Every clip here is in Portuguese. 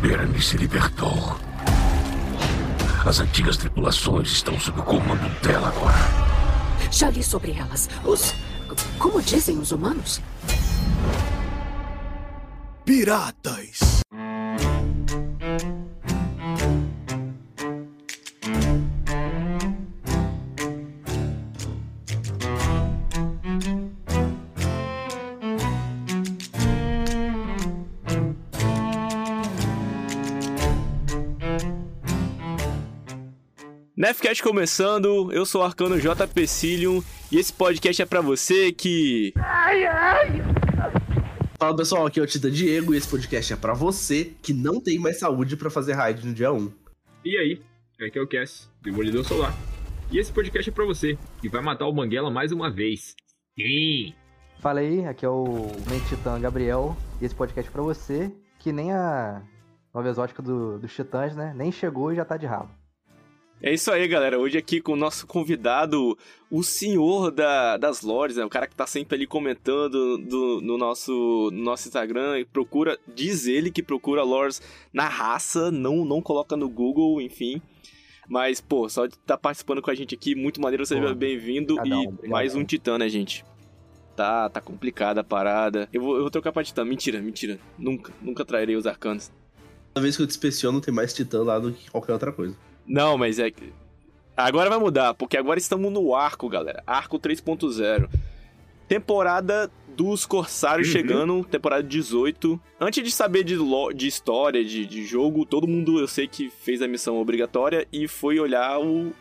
Bernie se libertou. As antigas tripulações estão sob o comando dela agora. Já li sobre elas. Os. Como dizem os humanos? Piratas. Nefcast começando, eu sou o Arcano JP Cilium e esse podcast é pra você que. Fala pessoal, aqui é o Tita Diego e esse podcast é pra você que não tem mais saúde pra fazer raid no dia 1. E aí, aqui é o Cass, Demolidor Solar. E esse podcast é pra você, que vai matar o Banguela mais uma vez. Sim! Fala aí, aqui é o Mentitã Gabriel, e esse podcast é pra você, que nem a nova exótica do, dos Titãs, né? Nem chegou e já tá de rabo. É isso aí, galera. Hoje aqui com o nosso convidado, o senhor da, das lores, né? O cara que tá sempre ali comentando do, no, nosso, no nosso Instagram e procura, diz ele que procura lores na raça, não, não coloca no Google, enfim. Mas, pô, só de estar tá participando com a gente aqui, muito maneiro, seja bem-vindo. E obrigado. mais um titã, né, gente? Tá, tá complicada a parada. Eu vou, eu vou trocar pra titã. Mentira, mentira. Nunca, nunca trairei os arcanos. Toda vez que eu te inspeciono, tem mais titã lá do que qualquer outra coisa. Não, mas é que. Agora vai mudar, porque agora estamos no arco, galera. Arco 3.0. Temporada dos Corsários uhum. chegando, temporada 18. Antes de saber de, de história, de, de jogo, todo mundo eu sei que fez a missão obrigatória e foi olhar o,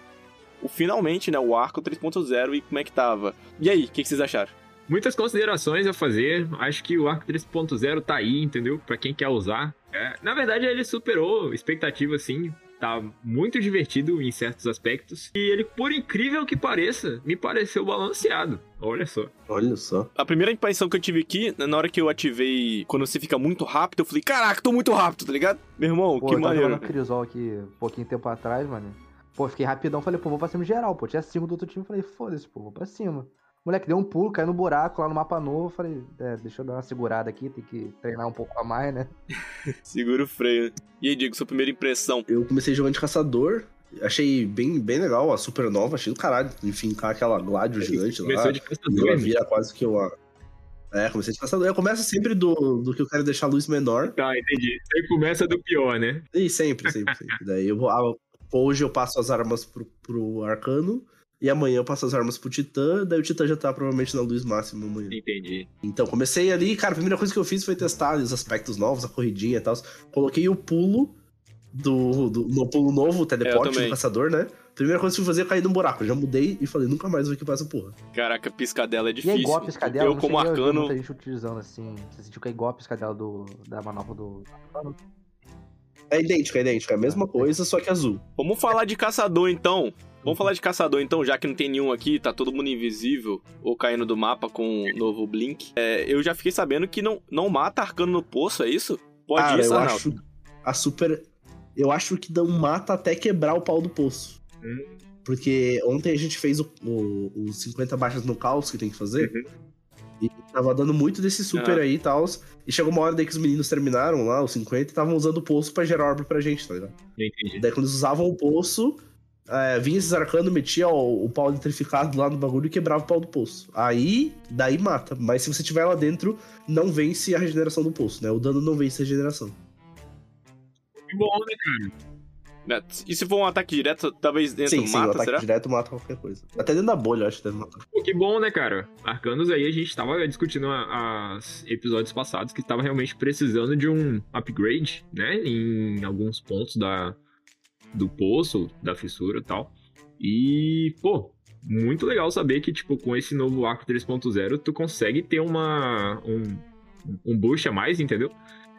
o finalmente, né? O arco 3.0 e como é que tava. E aí, o que, que vocês acharam? Muitas considerações a fazer. Acho que o arco 3.0 tá aí, entendeu? Para quem quer usar. É, na verdade, ele superou expectativa, assim tá muito divertido em certos aspectos. E ele, por incrível que pareça, me pareceu balanceado. Olha só. Olha só. A primeira impressão que eu tive aqui, na hora que eu ativei, quando você fica muito rápido, eu falei, caraca, tô muito rápido, tá ligado? Meu irmão, pô, que eu maneiro. Eu Crisol aqui um pouquinho tempo atrás, mano. Pô, fiquei rapidão, falei, pô, vou pra cima geral, pô. Tinha cinco do outro time, falei, foda-se, pô, vou pra cima. O moleque deu um pulo, caiu no buraco lá no mapa novo. Falei, é, deixa eu dar uma segurada aqui, tem que treinar um pouco a mais, né? Segura o freio. E aí, Diego, sua primeira impressão? Eu comecei jogando de caçador. Achei bem, bem legal a supernova, achei do caralho. Enfim, com aquela gládio gigante Começou lá. de caçador. Ela vira quase que uma. É, comecei de caçador. Eu começo sempre do, do que eu quero deixar a luz menor. Tá, entendi. Sempre começa do pior, né? E sempre, sempre, sempre. Daí eu vou. Ah, hoje eu passo as armas pro, pro arcano. E amanhã eu passo as armas pro Titã, daí o Titã já tá provavelmente na luz máxima amanhã. Entendi. Então, comecei ali, cara, a primeira coisa que eu fiz foi testar os aspectos novos, a corridinha e tal. Coloquei o pulo do, do no pulo novo, o teleporte do caçador, né? Primeira coisa que eu fui fazer é cair num buraco. Já mudei e falei, nunca mais vou equipar essa porra. Caraca, piscadela é difícil. E é igual a piscadela, eu, como arcano. muita gente utilizando assim. Você sentiu que é igual a piscadela do, da manopla do. É idêntica, é idêntica. É a mesma coisa, só que azul. Vamos falar de caçador então. Vamos falar de caçador então, já que não tem nenhum aqui, tá todo mundo invisível ou caindo do mapa com o novo Blink. É, eu já fiquei sabendo que não, não mata arcano no poço, é isso? Pode Cara, ir, eu acho a super. Eu acho que não mata até quebrar o pau do poço. Hum. Porque ontem a gente fez os 50 baixas no caos que tem que fazer. Uhum. E tava dando muito desse super ah. aí e tal. E chegou uma hora daí que os meninos terminaram lá, os 50, e estavam usando o poço pra gerar orbe pra gente, tá ligado? Entendi. Daí quando eles usavam o poço, é, vinha esses arcanos, metia o, o pau eletrificado lá no bagulho e quebrava o pau do poço. Aí, daí mata. Mas se você tiver lá dentro, não vence a regeneração do poço, né? O dano não vence a regeneração. Que bom, né, cara? Né, e se for um ataque direto, talvez dentro sim, mata, sim, um ataque será? direto mata qualquer coisa. Até dentro da bolha, eu acho que deve matar. Pô, que bom, né, cara? Arcanos aí, a gente tava discutindo os episódios passados que tava realmente precisando de um upgrade, né? Em alguns pontos da, do poço, da fissura e tal. E, pô, muito legal saber que, tipo, com esse novo arco 3.0, tu consegue ter uma. um, um boost a mais, entendeu?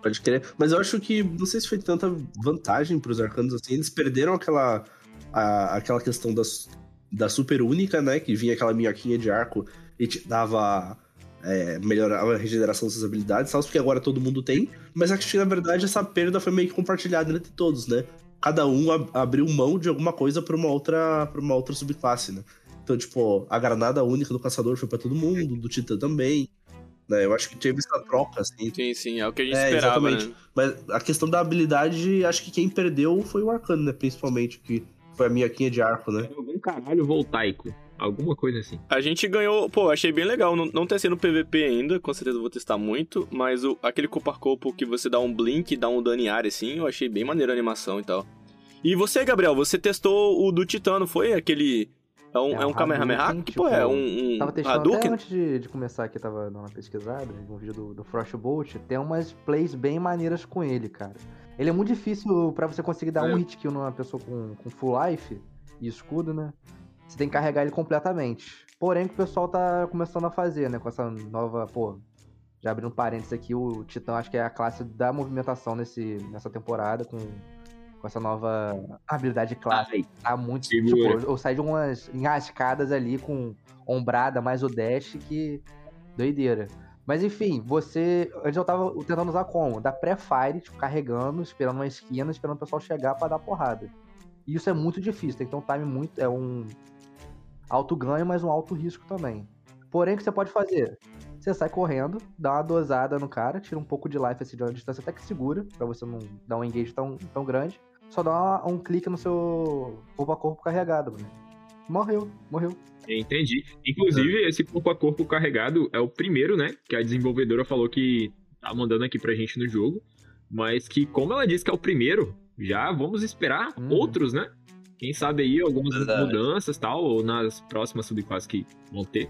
Pode querer. Mas eu acho que não sei se foi tanta vantagem pros arcanos assim. Eles perderam aquela. A, aquela questão das, da super única, né? Que vinha aquela minhoquinha de arco e te dava. É, melhorava a regeneração dessas habilidades, tal, porque agora todo mundo tem. Mas acho que na verdade essa perda foi meio que compartilhada entre todos, né? Cada um ab abriu mão de alguma coisa pra uma outra, pra uma outra subclasse, né? Então, tipo, a granada única do caçador foi para todo mundo, do titã também. Né? Eu acho que teve essa troca, assim. Sim, sim, é o que a gente É, esperava, exatamente. né? Mas a questão da habilidade, acho que quem perdeu foi o Arcano, né? Principalmente, que foi a minhoquinha de arco, né? Algum caralho voltaico. Alguma coisa assim. A gente ganhou, pô, achei bem legal. Não, não testei no PVP ainda, com certeza vou testar muito. Mas o, aquele corpo corpo que você dá um blink, dá um dano em área, assim, eu achei bem maneiro a animação e tal. E você, Gabriel, você testou o do Titano, foi? Aquele. É um, É, é um Kamehameha? Que pô, é tipo, um, um Tava testando Hadouken? até antes de, de começar aqui, tava dando uma pesquisada, um vídeo do, do Frostbolt, tem umas plays bem maneiras com ele, cara. Ele é muito difícil pra você conseguir dar É. um hit kill numa pessoa com, com full life e escudo, né? Você tem que carregar ele completamente. Porém, o que o pessoal tá começando a fazer, né? Com essa nova, pô, já abrindo um parênteses aqui, o Titã acho que é a classe da movimentação nesse, nessa temporada, com, com essa nova habilidade clássica tá muito. Tipo, eu saí de umas enrascadas ali com ombrada mais o dash que. Doideira. Mas enfim, você. Antes eu tava tentando usar como? Da pré-fire, tipo, carregando, esperando uma esquina, esperando o pessoal chegar pra dar porrada. E isso é muito difícil, tem que ter um time muito. É um alto ganho, mas um alto risco também. Porém, o que você pode fazer? Você sai correndo, dá uma dosada no cara, tira um pouco de life assim, de uma distância até que segura, pra você não dar um engage tão, tão grande. Só dá uma- um clique no seu corpo a corpo carregado, mano. Morreu, morreu. Entendi. Inclusive, esse corpo a corpo carregado é o primeiro, né? Que a desenvolvedora falou que tá mandando aqui pra gente no jogo. Mas que, como ela disse que é o primeiro, já vamos esperar Uhum. outros, né? Quem sabe aí algumas Verdade. mudanças e tal, ou nas próximas subclasses que vão ter.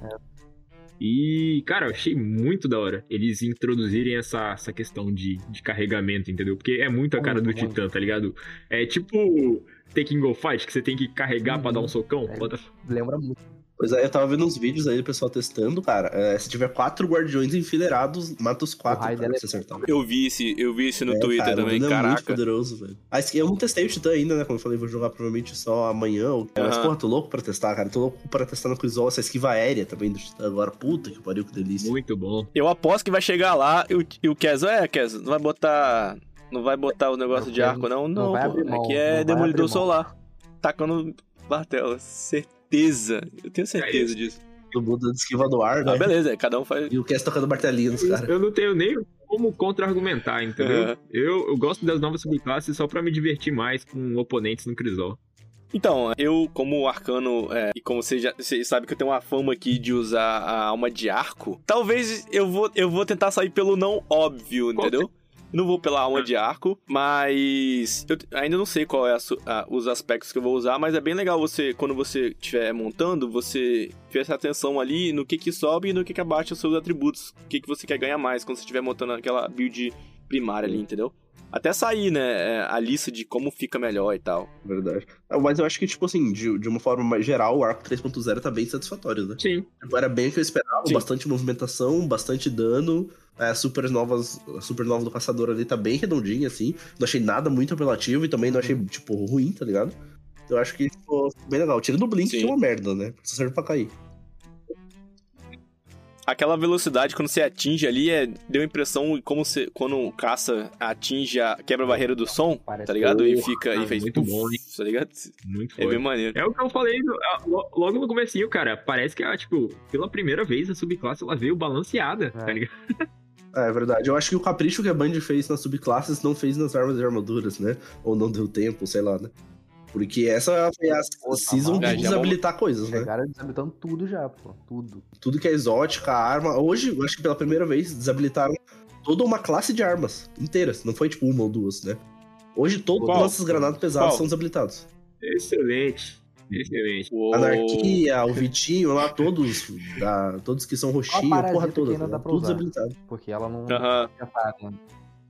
E, cara, eu achei muito da hora eles introduzirem essa, essa questão de, de carregamento, entendeu? Porque é muito a cara do Muito, muito. Titã, tá ligado? É tipo Taking Go Fight, que você tem que carregar pra Uhum. dar um socão. É. Lembra muito. Pois é, eu tava vendo uns vídeos aí do pessoal testando, cara. É, se tiver quatro guardiões enfileirados, mata os quatro, se é- acertar. Eu vi esse, eu vi esse no É, Twitter cara, também, É muito poderoso, velho. Eu não testei o Titã ainda, né? Como eu falei, vou jogar provavelmente só amanhã. ou- Mas, porra, tô louco pra testar, cara. Tô louco pra testar no Crisol essa esquiva aérea também do Titã agora. Puta que pariu, que delícia. Muito bom. Eu aposto que vai chegar lá e o, e o Kezo, é, Kezo, não vai botar. Não vai botar o negócio Não de arco, não? não Não, vai pô. abrir mão, Aqui é demolidor solar. Tacando martelo. Certeza. Eu tenho certeza disso. O Buda esquiva do ar, né? Ah, beleza, cada um faz. E o Cass tocando martelinho nos caras. Eu não tenho nem como contra-argumentar, entendeu? É. Eu, eu gosto das novas subclasses só pra me divertir mais com oponentes no Crisol. Então, eu, como arcano, é, e como você já você sabe que eu tenho uma fama aqui de usar a alma de arco, talvez eu vou, eu vou tentar sair pelo não óbvio, Qual entendeu? Não vou pela alma de arco, mas eu ainda não sei qual é a a- os aspectos que eu vou usar, mas é bem legal você, quando você estiver montando, você prestar atenção ali no que que sobe e no que que abaixa os seus atributos, o que que você quer ganhar mais quando você estiver montando aquela build primária ali, entendeu? Até sair, né, é, a lista de como fica melhor e tal. Verdade. Ah, Mas eu acho que, tipo assim, de, de uma forma mais geral, o arco 3.0 tá bem satisfatório, né? Sim. Era bem o que eu esperava, Sim. bastante movimentação, bastante dano. É, super novas, a supernova do caçador ali tá bem redondinha, assim. Não achei nada muito apelativo e também não achei, tipo, ruim, tá ligado? Eu acho que ficou bem legal. Tira do Blink, Sim. que é uma merda, né? Só serve pra cair. Aquela velocidade quando você atinge ali é deu a impressão como você quando o caça atinge a quebra a barreira do som, Parece tá ligado? E fica e fez muito bom, hein? tá ligado? Muito É bem maneiro. É o que eu falei a- logo no comecinho, cara. Parece que, ah, tipo, pela primeira vez a subclasse ela veio balanceada, É. tá ligado? É, é verdade. Eu acho que o capricho que a Band fez nas subclasses não fez nas armas e armaduras, né? Ou não deu tempo, sei lá, né? Porque essa foi a Pô, tá season mal. de já desabilitar coisas, né? Chegaram desabilitando tudo já, pô. Tudo. Tudo que é exótica, arma. Hoje, eu acho que pela primeira vez, desabilitaram toda uma classe de armas inteiras. Não foi tipo uma ou duas, né? Hoje, todos os nossos granadas pesadas Qual? são desabilitados. Excelente. Excelente. Anarquia, o Vitinho lá, todos, da, todos que são roxinho, a porra toda. ainda tá usar. desabilitado. Porque ela não. Né?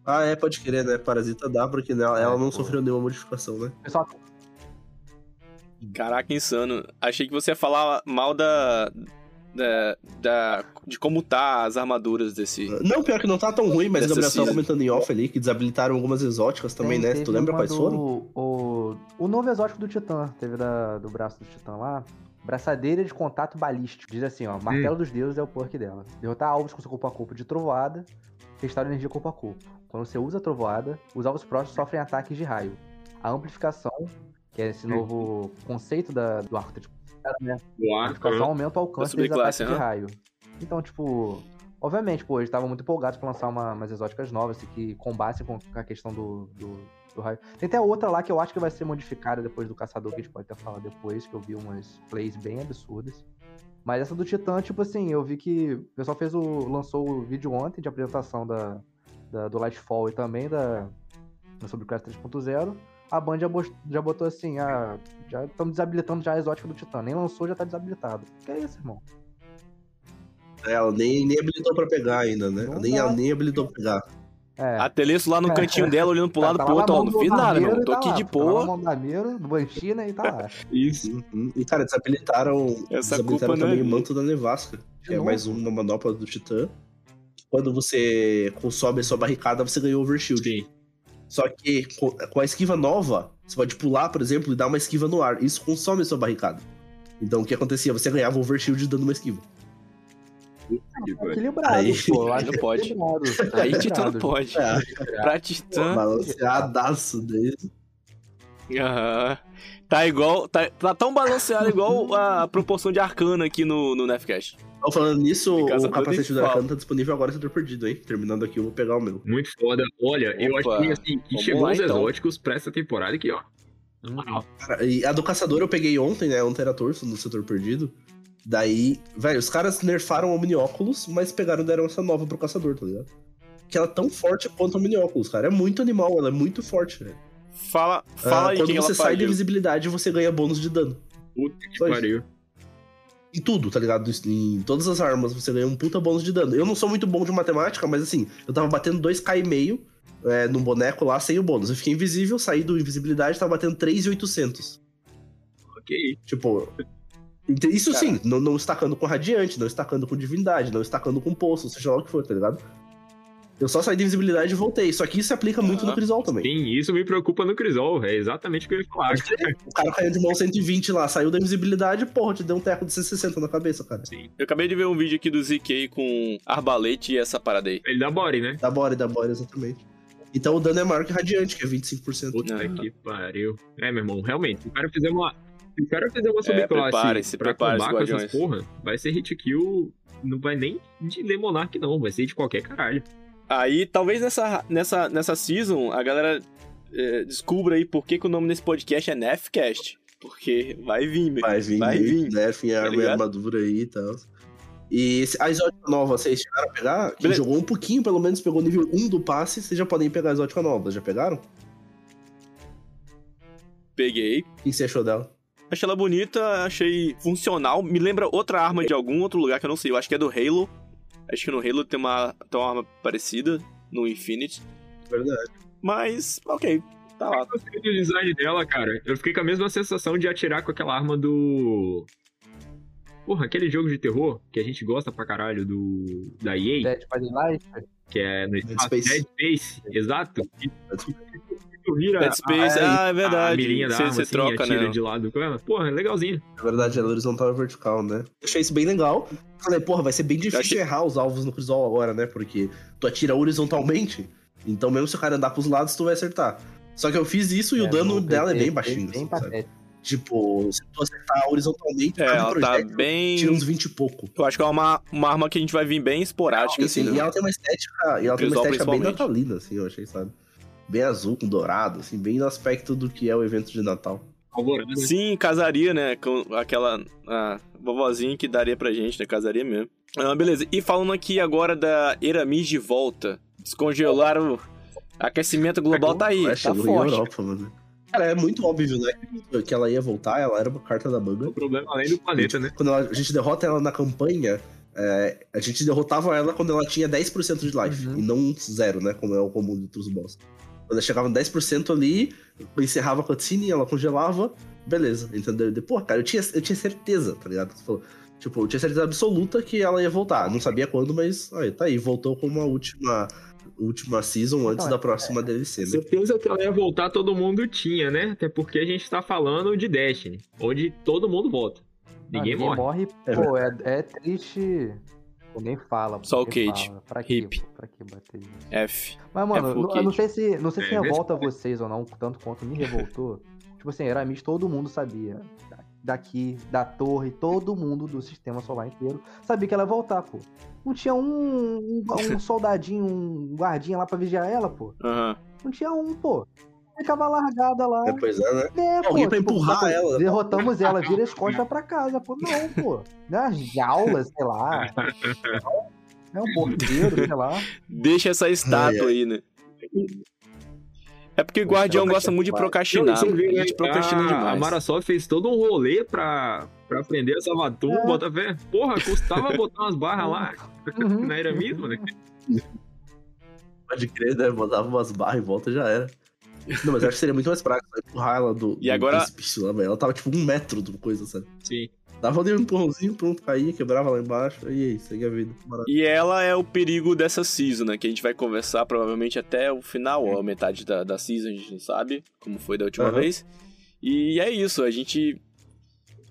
Ah, é, pode querer, né? Parasita dá, porque ela, É, ela não pô. sofreu nenhuma modificação, né? Pessoal Caraca, insano. Achei que você ia falar mal da da, da de como tá as armaduras desse. Não, pior que não tá tão ruim, mas o Dessa Gabriel tava comentando em off ali que desabilitaram algumas exóticas também, Tem- né? Tu lembra quais do- foram? O, o novo exótico do Titã, teve da, do braço do Titã lá. Braçadeira de contato balístico. Diz assim, ó. Martelo dos deuses é o perk dela. Derrotar alvos com seu corpo a corpo de trovoada. Restaura energia corpo a corpo. Quando você usa a trovoada, os alvos próximos sofrem ataques de raio. A amplificação, que é esse novo conceito da, do arco. Tipo, né? O A arco, amplificação aumenta o alcance Da desses ataques subclasse, de raio. Então, tipo, Obviamente, pô, eles estavam muito empolgados pra lançar uma, umas exóticas novas assim, que combassem com a questão do, do, do raio. Tem até outra lá que eu acho que vai ser modificada depois do Caçador, que a gente pode até falar depois, que eu vi umas plays bem absurdas. Mas essa do Titã, tipo assim, eu vi que o pessoal fez o. lançou o vídeo ontem de apresentação da, da- do Lightfall e também da. sobre o Crash 3.0. A Band já, já botou assim, ah, já estamos desabilitando já a exótica do Titã. Nem lançou, já tá desabilitado. Que é isso, irmão? Ela nem, nem habilitou pra pegar ainda, né? Não nem, dá. ela nem habilitou pra pegar. É. A Teleço lá no cantinho dela, olhando pro lado Tá pro lá outro, ó, não fiz nada, meu. Tô tá aqui lá. de Tá boa. mão do Barbeiro, do Banshina e tá lá. Isso. E, cara, desabilitaram, Essa desabilitaram é também o manto da nevasca. Que é mais uma manopla do Titã. Quando você consome a sua barricada, você ganhou overshield. Sim. Só que com, a esquiva nova, você pode pular, por exemplo, e dar uma esquiva no ar. Isso consome a sua barricada. Então o que acontecia? Você ganhava overshield dando uma esquiva. Equilibrado, Aí- pô. acho Não é pode. Aí Titã não pode. É, Pra Titã. balanceadaço dele. Aham. Tá igual. Tá, tá tão balanceado igual a proporção de arcana aqui no, no Nefcast. Então, falando nisso, o capacete do Arcano tá disponível agora se eu perdido, hein? Terminando aqui, eu vou pegar o meu. Muito foda. Olha, eu Opa, achei assim, que chegou lá, os então. exóticos pra essa temporada aqui, ó. Na moral. Cara, e a do Caçador eu peguei ontem, né? Ontem era torso no setor perdido. Daí, velho, os caras nerfaram o Omnióculos, mas pegaram deram essa nova pro Caçador, tá ligado? Que ela é tão forte quanto o Omnióculos, cara. É muito animal, ela é muito forte, velho. Fala, fala Ah, aí quando você ela sai de faz. invisibilidade, você ganha bônus de dano. Puta que pariu. Em tudo, tá ligado? Em todas as armas você ganha um puta bônus de dano. Eu não sou muito bom de matemática, mas assim, eu tava batendo 2k e meio é, num boneco lá sem o bônus. Eu fiquei invisível, saí do invisibilidade, tava batendo 3,800. Ok. Tipo. Isso sim, não, não estacando com radiante, não estacando com divindade, não estacando com poço, seja lá o que for, tá ligado? Eu só saí da invisibilidade e voltei. Só que isso se aplica muito Aham. no Crisol também. Sim, isso me preocupa no Crisol. É exatamente o que eu ia falar. O cara caiu de mão 120 lá, saiu da invisibilidade, porra, te deu um teco de 160 na cabeça, cara. Eu acabei de ver um vídeo aqui do ZK com arbalete e essa parada aí. Ele dá body, né? Da bora, da bora, exatamente. Então o dano é maior que radiante, que é 25%. Puta Aham. que pariu. É, meu irmão, realmente, se o cara fizer uma. Se o cara fizer uma É, subclasse preparem-se, pra combar com essas porra, vai ser hit kill. Não vai nem de Lemonark, não. Vai ser de qualquer caralho. Aí, talvez nessa, nessa, nessa season, a galera é, descubra aí por que, que o nome desse podcast é Nefcast. Porque vai vir, meu. Vai vir, Vai vir. né? Enfim, a Tá e ligado? armadura aí e tal. E a exótica nova, vocês chegaram a pegar? Quem Beleza. jogou um pouquinho, pelo menos, pegou nível 1 do passe, vocês já podem pegar a exótica nova. Já pegaram? Peguei. O que você achou dela? Achei ela bonita, achei funcional. Me lembra outra arma de algum outro lugar que eu não sei. Eu acho que é do Halo. Acho que no Halo tem uma, tem uma arma parecida, no Infinite. Verdade. Mas, ok. Tá lá. Eu gostei do design dela, cara. Eu fiquei com a mesma sensação de atirar com aquela arma do. Porra, aquele jogo de terror que a gente gosta pra caralho do. da EA, Dead by Daylight. que é no espaço Space. Dead Space. Exato. Tu vira Dead Space, a, ah, é verdade. a mirinha da Você- arma, você assim, troca, atira né? de lado com ela. Porra, é legalzinho. Na verdade, ela é horizontal e vertical, né? Achei isso bem legal. Falei, porra, vai ser bem difícil achei- errar os alvos no Crisol agora, né? Porque tu atira horizontalmente, então mesmo se o cara andar pros lados, tu vai acertar. Só que eu fiz isso e o dano dela é bem baixinho. Bem assim, patético. Tipo, se tu acertar horizontalmente, É, ela tá bem. tira uns 20 e pouco. Eu acho que é uma, uma arma que a gente vai vir bem esporádica, assim, e né? ela tem uma estética, e ela tem uma estética bem natalina, assim, eu achei, sabe? Bem azul com dourado, assim, bem no aspecto do que é o evento de Natal. Sim, casaria, né? Com aquela a vovozinha que daria pra gente, né? Casaria mesmo. Ah, beleza. E falando aqui agora da Eramis de volta. Descongelar o aquecimento global tá aí, Ué, tá forte. Europa, mano. Cara, é muito óbvio, né? Que ela ia voltar, ela era uma carta da manga. O problema além do planeta, né? Quando ela- a gente derrota ela na campanha, é, a gente derrotava ela quando ela tinha 10% de life, Uhum. e não zero, né? Como é o comum de outros boss. Quando ela chegava em 10% ali, encerrava a cutscene, ela congelava, beleza, entendeu? E, Pô, cara, eu tinha, eu tinha certeza, tá ligado? Você falou, Tipo, eu tinha certeza absoluta que ela ia voltar. Não sabia quando, mas aí, tá aí, voltou como a última, última season antes Então, da é- próxima DLC, né? Certeza que ela ia voltar, todo mundo tinha, né? Até porque a gente tá falando de Destiny, onde todo mundo volta. Ninguém Ah, morre. É pô, é, é triste. Pô, nem fala. pô, Só o Kate. fala. Pra Hip. Pra que bater? F. Mas, mano, É full eu não Kate. sei se, não sei se É, revolta vocês ou não, tanto quanto me revoltou. tipo assim, Eramis todo mundo sabia. daqui, da torre, todo mundo do sistema solar inteiro sabia que ela ia voltar, pô. Não tinha um, um, um soldadinho, um guardinha lá pra vigiar ela, pô. Aham. Não tinha um, pô. Ficava largada lá. É, pois é, né? É, Alguém pô, pra tipo, empurrar pô, ela. Derrotamos ela, vira as costas pra casa, pô. Não, pô. Nas jaulas, sei lá. É um porteiro, sei lá. Deixa essa estátua ai. aí, né? É porque o Guardião gosta muito de procrastinar. Você vê, né? procrastina a, a. Marasol fez todo um rolê pra, pra aprender a Savatum, É. bota fé. Porra, custava botar umas barras lá. Uhum. Não era mesmo, né? Pode crer, né? Botava umas barras em volta e já era. Não, mas eu acho que seria muito mais prático né? empurrar ela do, E do agora- precipício lá, velho. Ela tava tipo um metro do coisa, sabe? Sim. Dava ali um empurrãozinho, pronto, caía, quebrava lá embaixo, e aí, segue a vida. Maravilha. E ela é o perigo dessa season, né? Que a gente vai conversar provavelmente até o final, ou a metade da, da season, a gente não sabe como foi da última Aham. vez. E é isso, a gente.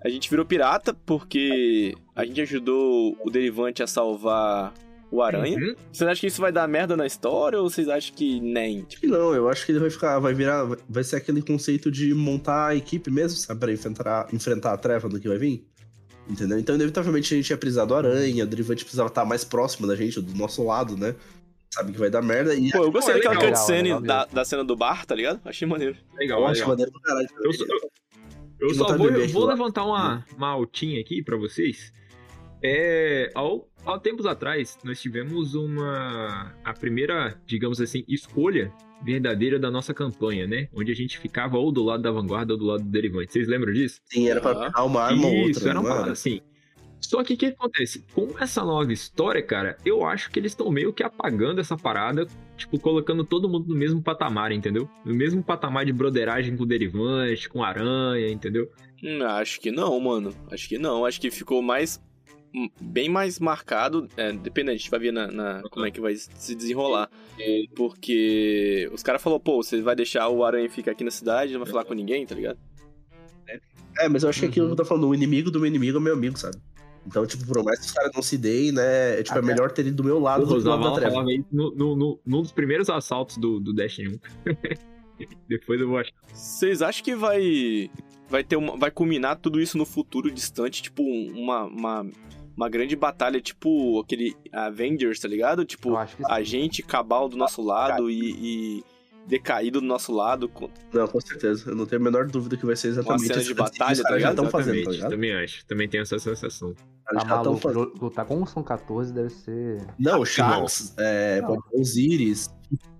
A gente virou pirata porque a gente ajudou o Derivante a salvar o Aranha. Uhum. Vocês acham que isso vai dar merda na história ou vocês acham que nem? Acho que não, eu acho que ele vai ficar, vai virar, vai- ser aquele conceito de montar a equipe mesmo, sabe? Pra enfrentar, enfrentar a treva do que vai vir. Entendeu? Então, inevitavelmente, a gente ia precisar do Aranha, o Derivante precisava estar mais próximo da gente, do nosso lado, né? Sabe que vai dar merda. E Pô, eu gostei Pô, é daquela cutscene legal da, da cena do bar, tá ligado? Achei maneiro. Legal, eu acho legal. maneiro do caralho. Eu só, eu só tá vou, eu vou levantar uma, uma altinha aqui pra vocês. É, ao, há tempos atrás, nós tivemos uma. a primeira, digamos assim, escolha verdadeira da nossa campanha, né? Onde a gente ficava ou do lado da vanguarda ou do lado do derivante. Vocês lembram disso? Sim, era pra pegar uma arma ou Isso, outra. era uma não parada assim. Só que o que acontece? Com essa nova história, cara, eu acho que eles estão meio que apagando essa parada, tipo, colocando todo mundo no mesmo patamar, entendeu? No mesmo patamar de broderagem com o derivante, com aranha, entendeu? Hum, acho que não, mano. Acho que não. Acho que ficou mais. Bem mais marcado. É, dependendo, a gente vai ver na, na- como é que vai se desenrolar. Porque os caras falaram, pô, você vai deixar o Aranha ficar aqui na cidade, não vai falar com ninguém, tá ligado? É, mas eu acho que aquilo Uhum. que eu tô falando, o inimigo do meu inimigo é meu amigo, sabe? Então, tipo, por mais que os caras não se deem, né? É, tipo, é melhor ter ele do meu lado do o que do lado da treva. no, no, no- num dos primeiros assaltos do, do Destiny 1. Depois eu vou achar. Vocês acham que vai. Vai ter uma. Vai culminar tudo isso no futuro distante, tipo, um- uma. uma... Uma grande batalha, tipo aquele Avengers, tá ligado? Tipo, a gente cabal do nosso lado e, e decaído do nosso lado. Não, com certeza. Eu não tenho a menor dúvida que vai ser exatamente cena isso de batalha, tá caras já ligado? estão fazendo, tá ligado? também acho. Também tenho essa sensação. Tá já estão maluco, fazendo. lutar com o São 14 deve ser. Não, o Sharks, é, Não. Osiris,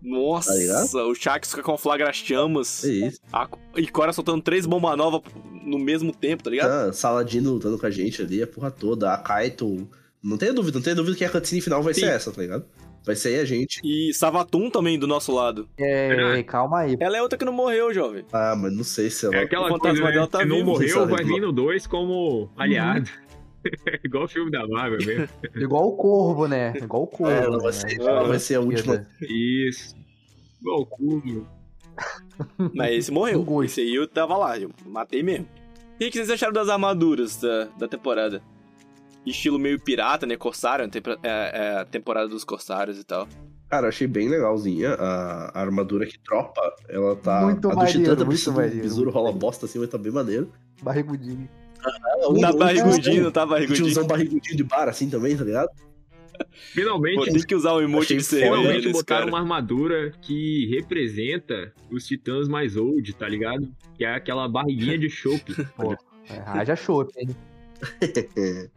Nossa, Tá o Shax com conflagra as chamas. é isso. A... E Cora soltando três bombas novas no mesmo tempo, tá ligado? Ah, Saladino lutando com a gente ali, a porra toda. A Kaito. Não tenha dúvida, não tenha dúvida que a cutscene final vai Sim. ser essa, tá ligado? Vai ser aí a gente. E Savatum também do nosso lado. É, calma aí. Ela é outra que não morreu, jovem. Ah, mas não sei se ela. É aquela o fantasma coisa, né? dela tá Se não morreu, sabe? vai vir no 2 como aliado. Igual o filme da Marvel mesmo. Igual o corvo, né? Igual o corvo. É, ela né? vai ser, Ah, ela vai ser a última. Isso. Igual o Cubo. Mas esse morreu. Um. Esse aí eu tava lá, eu matei mesmo. E o que vocês acharam das armaduras da, da temporada? Estilo meio pirata, né? Corsário, a tempo- é, é a temporada dos corsários e tal. Cara, eu achei bem legalzinha. A, a armadura que tropa, ela tá. Muito a do maneiro, Titã, muito precisa do maneiro, besouro muito rola bosta assim, vai tá bem maneiro. Barrigudinho. Um- Tá um- barrigudinho, não tá um barrigudinho. Tiozão barrigudinho de bar assim também, tá ligado? Pô, Finalmente, tem que usar o emoji de cerveja finalmente botaram cara. uma armadura que representa os titãs mais old, tá ligado? Que é aquela barriguinha de chope. É, haja chope, hein?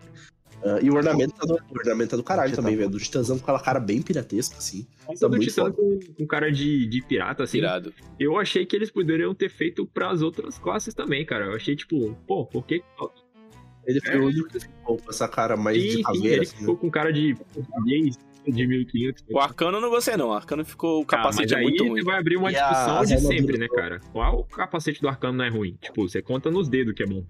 Ah, e o ornamento, tá do, o ornamento tá do caralho também, velho. Do Titãzão com aquela cara bem piratesca, assim. Essa do titã com, com cara de, de pirata, assim. Irado. Eu achei que eles poderiam ter feito pras outras classes também, cara. Eu achei, tipo, pô, por que. Ele foi o único que ficou com essa cara mais Sim, de sim, caveira, ele assim, né? ficou com cara de português de 1500. O Arcano não gostei, não. O Arcano ficou. O Ah, capacete mas é aí muito você ruim. vai abrir uma E a- discussão as de sempre, né, cara? Qual o capacete do arcano não é ruim? Tipo, você conta nos dedos que é bom.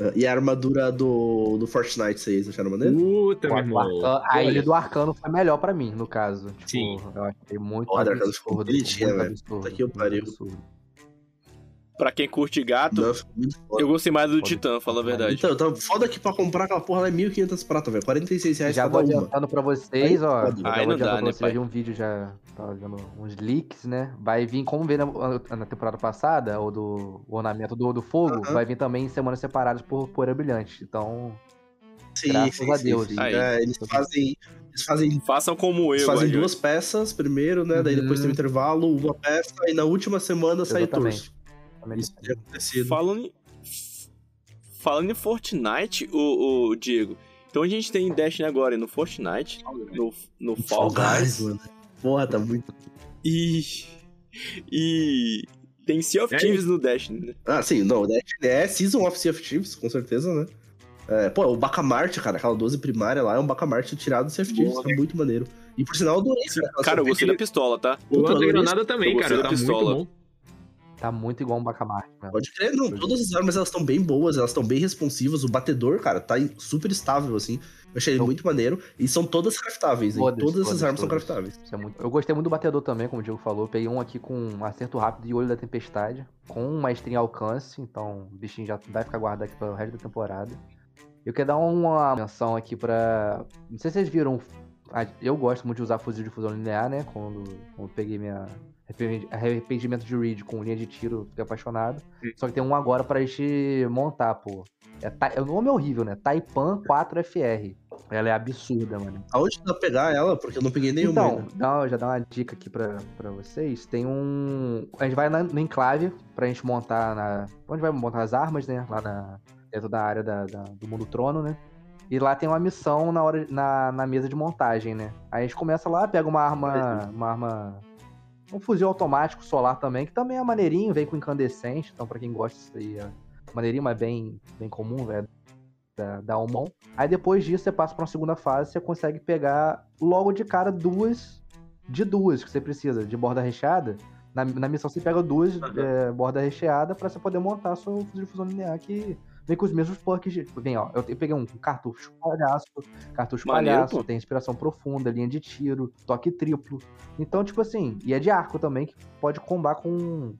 Ah, E a armadura do, do Fortnite, vocês acharam maneiro? Puta, O meu irmão. Arcano- a Olha, ilha do Arcano foi melhor pra mim, no caso. Tipo, Sim. eu achei muito Porra, do Arcano ficou absurdo. bonitinha, velho. absurdo, Puta que pariu. absurdo. Pra quem curte gato, foda. eu gostei mais do Foda. Titã, fala a verdade. Então, tá foda que pra comprar aquela porra lá é 1.500 prata, velho. 46 reais Já cada vou uma. adiantando pra vocês, ó. Aí, já vou não dá, adiantando né, pra vocês, já um vídeo já, tava vendo uns leaks, né? Vai vir, como veio na, na temporada passada, o do o ornamento do, do fogo, Aham. vai vir também em semanas separadas por poeira brilhante. Então, Sim, Graças sim, a sim, Deus. sim. Aí. É, eles fazem. Eles fazem, Façam como eles eu, fazem duas peças primeiro, né? Daí depois Uhum. tem um intervalo, uma peça, e na última semana sai o Exatamente. torso. Isso tem acontecido. Falando em, falando em Fortnite, o, o Diego. Então a gente tem Destiny agora no Fortnite, no, no Fall Guys mano. Porra, tá muito. e. E. Tem Sea of É Thieves no Destiny, né? Ah, sim, não, o Destiny é Season of Sea of Thieves, com certeza, né? É, pô, o Bacamarte, cara, aquela 12 primária lá é um Bacamarte tirado do Sea of Thieves, tá muito maneiro. E por sinal, eu adorei, cara. Cara, eu gostei da surpresa. pistola, tá? O Puta, lança-granada também, eu cara, gostei tá da pistola. muito bom. Tá muito igual um Bacamarte, né? Pode crer, não, todas as armas elas estão bem boas, elas estão bem responsivas. O batedor, cara, tá super estável, assim. Eu achei ele Eu- muito maneiro. E são todas craftáveis, hein? Todas, Todas essas todas, armas são todas. craftáveis. Isso é muito... Eu gostei muito do batedor também, como o Diego falou. Peguei um aqui com um acerto rápido e olho da tempestade, com maestria em alcance, então o bichinho já vai ficar guardado aqui para o resto da temporada. Eu quero dar uma menção aqui pra. Não sei se vocês viram. Eu gosto muito de usar fuzil de fusão linear, né? Quando, quando peguei minha. Arrependi- Arrependimento de Reed com linha de tiro, fiquei apaixonado. Hum. Só que tem um agora pra gente montar, pô. É, o nome é horrível, né? Taipan 4FR. Ela é absurda, mano. Aonde dá pegar ela? Porque eu não peguei nenhuma Então, ainda. uma- já dá uma dica aqui pra, pra vocês. Tem um. A gente vai na- no enclave pra gente montar na. Onde vai montar as armas, né? Lá na, dentro da área da, da- do mundo trono, né? E lá tem uma missão na, hora, na, na mesa de montagem, né? Aí a gente começa lá, pega uma arma. Uma arma. Um fuzil automático solar também, que também é maneirinho, vem com incandescente. Então, pra quem gosta disso aí, é maneirinho, mas bem, bem comum, velho. Da, da Almon. Aí depois disso você passa pra uma segunda fase, você consegue pegar logo de cara duas de duas que você precisa, de borda recheada. Na, na missão você pega duas é, borda recheada pra você poder montar seu fuzil de fusão linear que vem com os mesmos perks. De, vem, ó, eu, peguei um cartucho palhaço, cartucho Maneiro, palhaço, pô. tem inspiração profunda, linha de tiro, toque triplo. Então, tipo assim, e é de arco também, que pode combar com.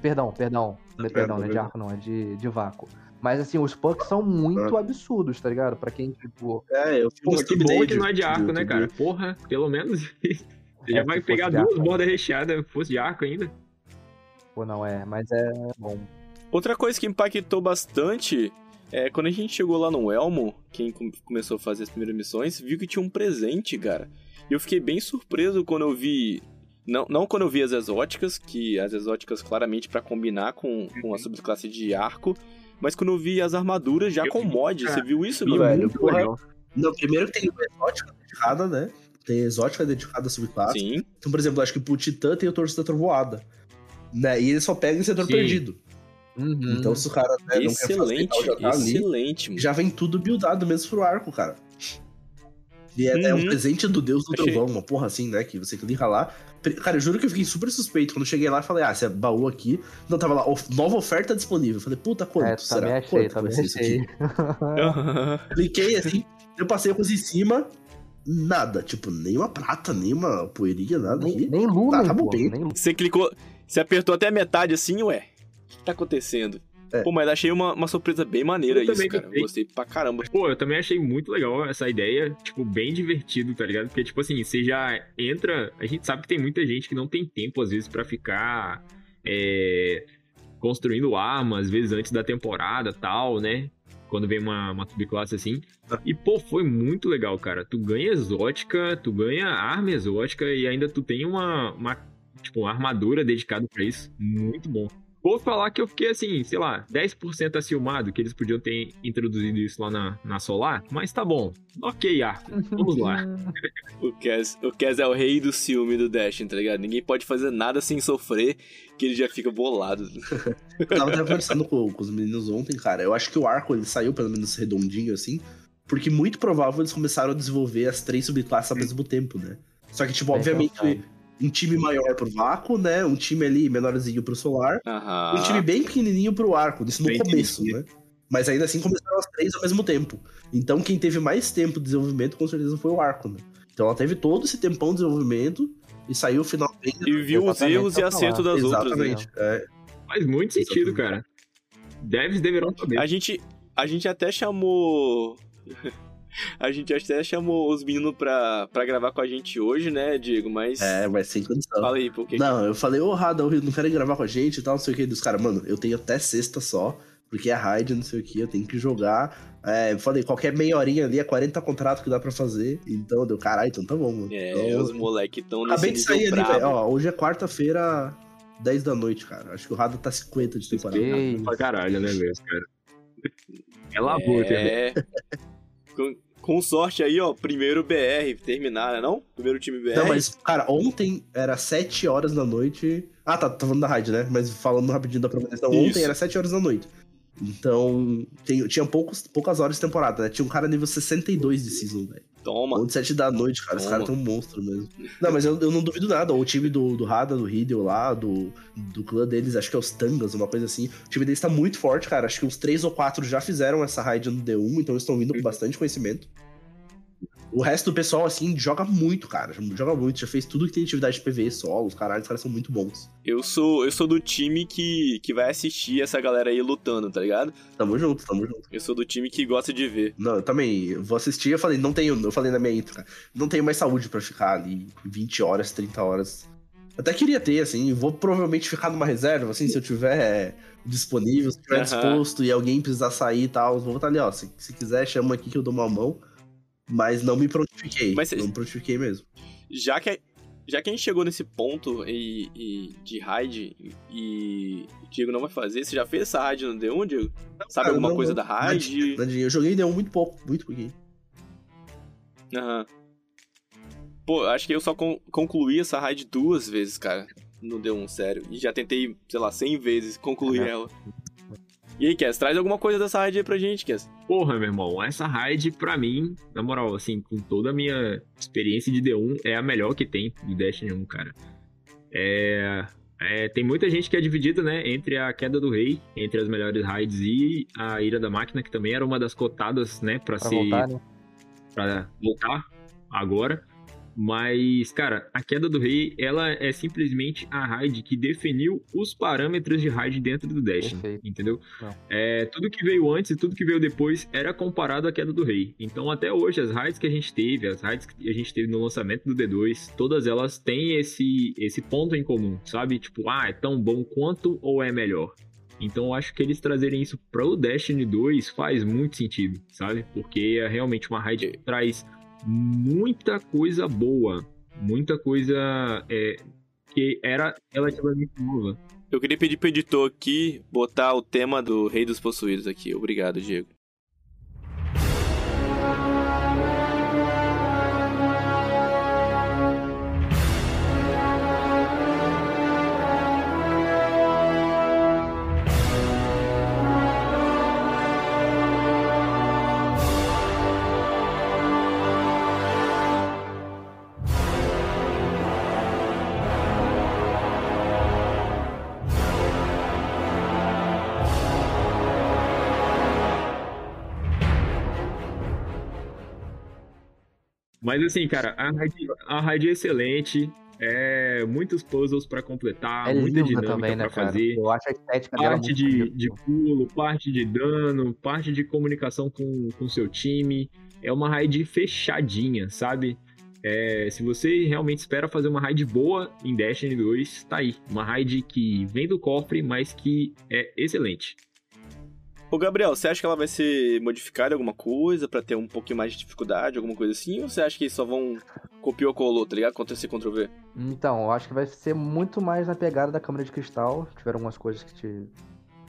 Perdão, perdão. Não é, Tá perdão, não é de arco, não, é de, de vácuo. Mas assim, os pucks são muito absurdos, tá ligado? Pra quem, tipo, É, eu Pô, que bom que não é de arco, né, cara? Porra, pelo menos. Você já É, vai se fosse pegar duas arco. bordas recheadas, fosse de arco ainda. pô, não é. Mas é bom. Outra coisa que impactou bastante é quando a gente chegou lá no Elmo, quem com- começou a fazer as primeiras missões, viu que tinha um presente, cara. E eu fiquei bem surpreso quando eu vi. Não, não quando eu vi as exóticas, que as exóticas claramente pra combinar com, com a subclasse de arco, mas quando eu vi as armaduras já Eu com vi, mod. cara. Você viu isso, não? velho, muito porra. Não, primeiro que tem uma exótica dedicada, né? Tem exótica dedicada à subclasse. Sim. Então, por exemplo, acho que pro Titã tem o torso da trovoada. Né? E ele só pega em setor Sim. perdido. Uhum. Então, se o cara né, não quer fazer excelente, tal, já tá ali. excelente. mano. Já vem tudo buildado mesmo pro arco, cara. E é, é um Uhum. presente do Deus do Achei. Trovão, uma porra assim, né? Que você clica lá. Cara, eu juro que eu fiquei super suspeito. Quando eu cheguei lá, falei, ah, esse é baú aqui. Não, tava lá, nova oferta disponível. Eu falei, puta, quanto É, será? achei, Quanto vai ser isso aqui? Cliquei assim, eu passei a coisa em cima, nada. Tipo, nem uma prata, nem uma poeirinha, nada Nem, aqui. nem lumen, tá bom, pô, tem. nem. Você clicou, você apertou até a metade assim, ué. O que tá acontecendo? É. Pô, mas achei uma, uma surpresa bem maneira Eu isso, também cara. gostei. Gostei pra caramba. Pô, eu também achei muito legal essa ideia, tipo, bem divertido, tá ligado? Porque, tipo assim, você já entra. A gente sabe que tem muita gente que não tem tempo, às vezes, pra ficar é, construindo armas, às vezes antes da temporada tal, né? Quando vem uma, uma subclasse assim. E, pô, foi muito legal, cara. Tu ganha exótica, tu ganha arma exótica e ainda tu tem uma, uma tipo, uma armadura dedicada pra isso. Muito bom. Vou falar que eu fiquei assim, sei lá, 10% acilmado, que eles podiam ter introduzido isso lá na, na Solar, mas tá bom. Ok, Arco, vamos lá. O Kes, o Kes é o rei do ciúme do Destiny, tá ligado? Ninguém pode fazer nada sem sofrer, que ele já fica bolado. Eu tava até conversando com, com os meninos ontem, cara. Eu acho que o arco ele saiu pelo menos redondinho assim, porque muito provável eles começaram a desenvolver as três subclasses ao mesmo tempo, né? Só que, tipo, Bem obviamente. Um time maior pro vácuo, né? Um time ali menorzinho pro solar. Aham. Um time bem pequenininho pro arco, isso no Bem começo, né? Mas ainda assim começaram as três ao mesmo tempo. Então quem teve mais tempo de desenvolvimento com certeza foi o arco, né? Então ela teve todo esse tempão de desenvolvimento e saiu finalmente. E viu os Exatamente, erros e acertos falar. das outras, né? Exatamente. É. Faz muito sentido, Exatamente. cara. Devs deverão saber. A gente, a gente até chamou. a gente até chamou os meninos pra, pra gravar com a gente hoje, né, Diego? Mas. É, mas sem condição. Fala aí, por que. Não, eu falei, ô Rada, eu não quero gravar com a gente e tal, não sei o que. Dos caras, mano, eu tenho até sexta só, porque é raid, não sei o que, eu tenho que jogar. É, eu falei, qualquer meia horinha ali é 40 contratos que dá pra fazer. Então deu, caralho, então tá bom, mano. É, então, os moleque tão nesse Acabei de sair ali, velho. Ó, hoje é quarta-feira, 10 da noite, cara. Acho que o Rada tá 50 de temporada. Ei, Pra caralho, né, mesmo, cara? É labor, também. É. com, com sorte aí, ó, primeiro BR terminar, né não? Primeiro time BR. Não, mas, cara, ontem era 7 horas da noite. Ah, tá, tá falando da rádio, né? Mas falando rapidinho da. Então, Isso. ontem era 7 horas da noite. Então, tem- tinha poucos, poucas horas de temporada, né? Tinha um cara nível 62 de season, velho. Toma. Ontem 7 da noite, cara. Toma. caras tão um monstro mesmo. Não, mas eu, eu não duvido nada. O time do, do Rada, do Riddle lá, do, do clã deles, acho que é os Tangas, uma coisa assim. O time deles tá muito forte, cara. Acho que uns 3 ou 4 já fizeram essa raid no D1, então eles estão vindo com bastante conhecimento. O resto do pessoal, assim, joga muito, cara. Joga muito. Já fez tudo que tem atividade de PV, solo, os caralho, os caras são muito bons. Eu sou, eu sou do time que, que vai assistir essa galera aí lutando, tá ligado? Tamo junto, tamo junto. Eu sou do time que gosta de ver. Não, eu também eu vou assistir. Eu falei, não tenho, eu falei na minha intro, cara, não tenho mais saúde pra ficar ali 20 horas, 30 horas. Até queria ter, assim, vou provavelmente ficar numa reserva, assim, se eu tiver disponível, se tiver Aham. disposto e alguém precisar sair e tal, vou botar ali, ó, se, se quiser, chama aqui que eu dou uma mão. Mas não me prontifiquei, Mas não me prontifiquei mesmo. Já que, já que a gente chegou nesse ponto e, e- de raid e o Diego não vai fazer, você já fez essa raid no D1, Diego? Sabe Cara, alguma não- coisa não- da raid? nadinha. Eu joguei deu muito pouco, muito pouquinho. Aham. Pô, acho que eu só con- concluí essa raid duas vezes, cara. No D1, sério. E já tentei, sei lá, 100 vezes concluir É. ela. E aí, Cass, traz alguma coisa dessa raid aí pra gente, Cass. Porra, meu irmão, essa raid, pra mim, na moral, assim, com toda a minha experiência de D1, é a melhor que tem do Destiny 1, cara. É, é, tem muita gente que é dividida, né, entre a Queda do Rei, entre as melhores raids, e a Ira da Máquina, que também era uma das cotadas, né, pra, pra ser voltar, né? pra voltar agora. Mas, cara, a Queda do Rei, ela é simplesmente a raid que definiu os parâmetros de raid dentro do Destiny, Perfeito. entendeu? É, tudo que veio antes e tudo que veio depois era comparado à Queda do Rei. Então, até hoje, as raids que a gente teve, as raids que a gente teve no lançamento do D2, todas elas têm esse, esse ponto em comum, sabe? Tipo, ah, é tão bom quanto ou é melhor? Então eu acho que eles trazerem isso para o Destiny 2 faz muito sentido, sabe? Porque é realmente uma raid que traz muita coisa boa, muita coisa é, que era relativamente nova. Eu queria pedir pro editor aqui botar o tema do Rei dos Possuídos aqui. Obrigado, Diego. Mas assim, cara, a raid, a raid é excelente, é muitos puzzles pra completar, É muita dinâmica também, né, pra cara? fazer. Eu acho a estética parte de, de pulo, parte de dano, parte de comunicação com o seu time. É uma raid fechadinha, sabe? É, se você realmente espera fazer uma raid boa em Destiny 2, tá aí. Uma raid que vem do cofre, mas que é excelente. Ô, Gabriel, você acha que ela vai ser modificada alguma coisa pra ter um pouquinho mais de dificuldade, alguma coisa assim? Ou você acha que só vão copiar ou colou, tá ligado? Ctrl C, Ctrl V? Então, eu acho que vai ser muito mais na pegada da câmera de cristal. Tiveram algumas coisas que te...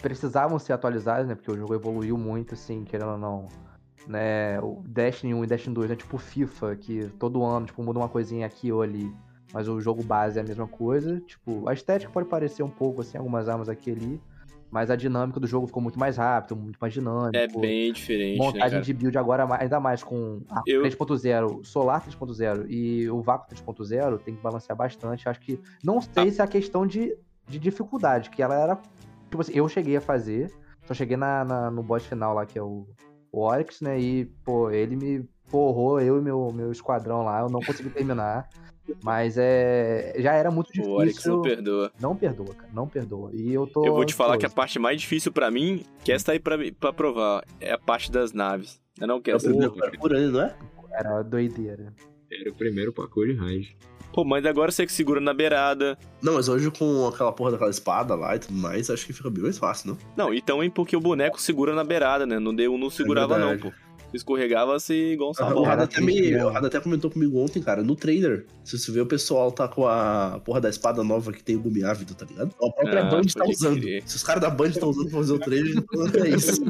precisavam ser atualizadas, né? Porque o jogo evoluiu muito, assim, querendo ou não. Né? O Destiny 1 e Destiny 2 é tipo FIFA, que todo ano tipo, muda uma coisinha aqui ou ali. Mas o jogo base é a mesma coisa. Tipo, a estética pode parecer um pouco assim, algumas armas aqui e ali. Mas a dinâmica do jogo ficou muito mais rápido, muito mais dinâmico. É bem diferente, né, Montagem cara? de build agora, ainda mais com a Eu- 3.0, Solar 3.0 e o Vácuo 3.0, tem que balancear bastante. Acho que. Não sei se é a questão de, de dificuldade, que ela era. Tipo assim, eu cheguei a fazer, só cheguei na, na- no boss final lá, que é o, o Oryx, né? E, pô, ele me porrou eu e meu, meu esquadrão lá, eu não consegui terminar. Mas é. Já era muito O Oryx difícil. não perdoa. Não perdoa, cara. Não perdoa. E eu tô. Eu vou te falar que a parte mais difícil pra mim, que essa tá aí pra, pra provar, é a parte das naves. Eu não É quero o primeiro saber. parkour ali, não é? Era doideira. Era o primeiro parkour de raid. Pô, mas agora você que segura na beirada. Não, mas hoje com aquela porra daquela espada lá e tudo mais, acho que fica bem mais fácil, não? Não, e também porque o boneco segura na beirada, né? No D1 não segurava não, verdade. pô. Escorregava assim igual um O sabão. Cara, Rada até, me, o Rada até comentou comigo ontem, cara, no trailer. Se você vê o pessoal tá com a porra da espada nova que tem o Gumi Ávido, tá ligado? A própria Ah, Band tá usando. crer. Se os caras da Band estão usando pra fazer o trailer, então é isso.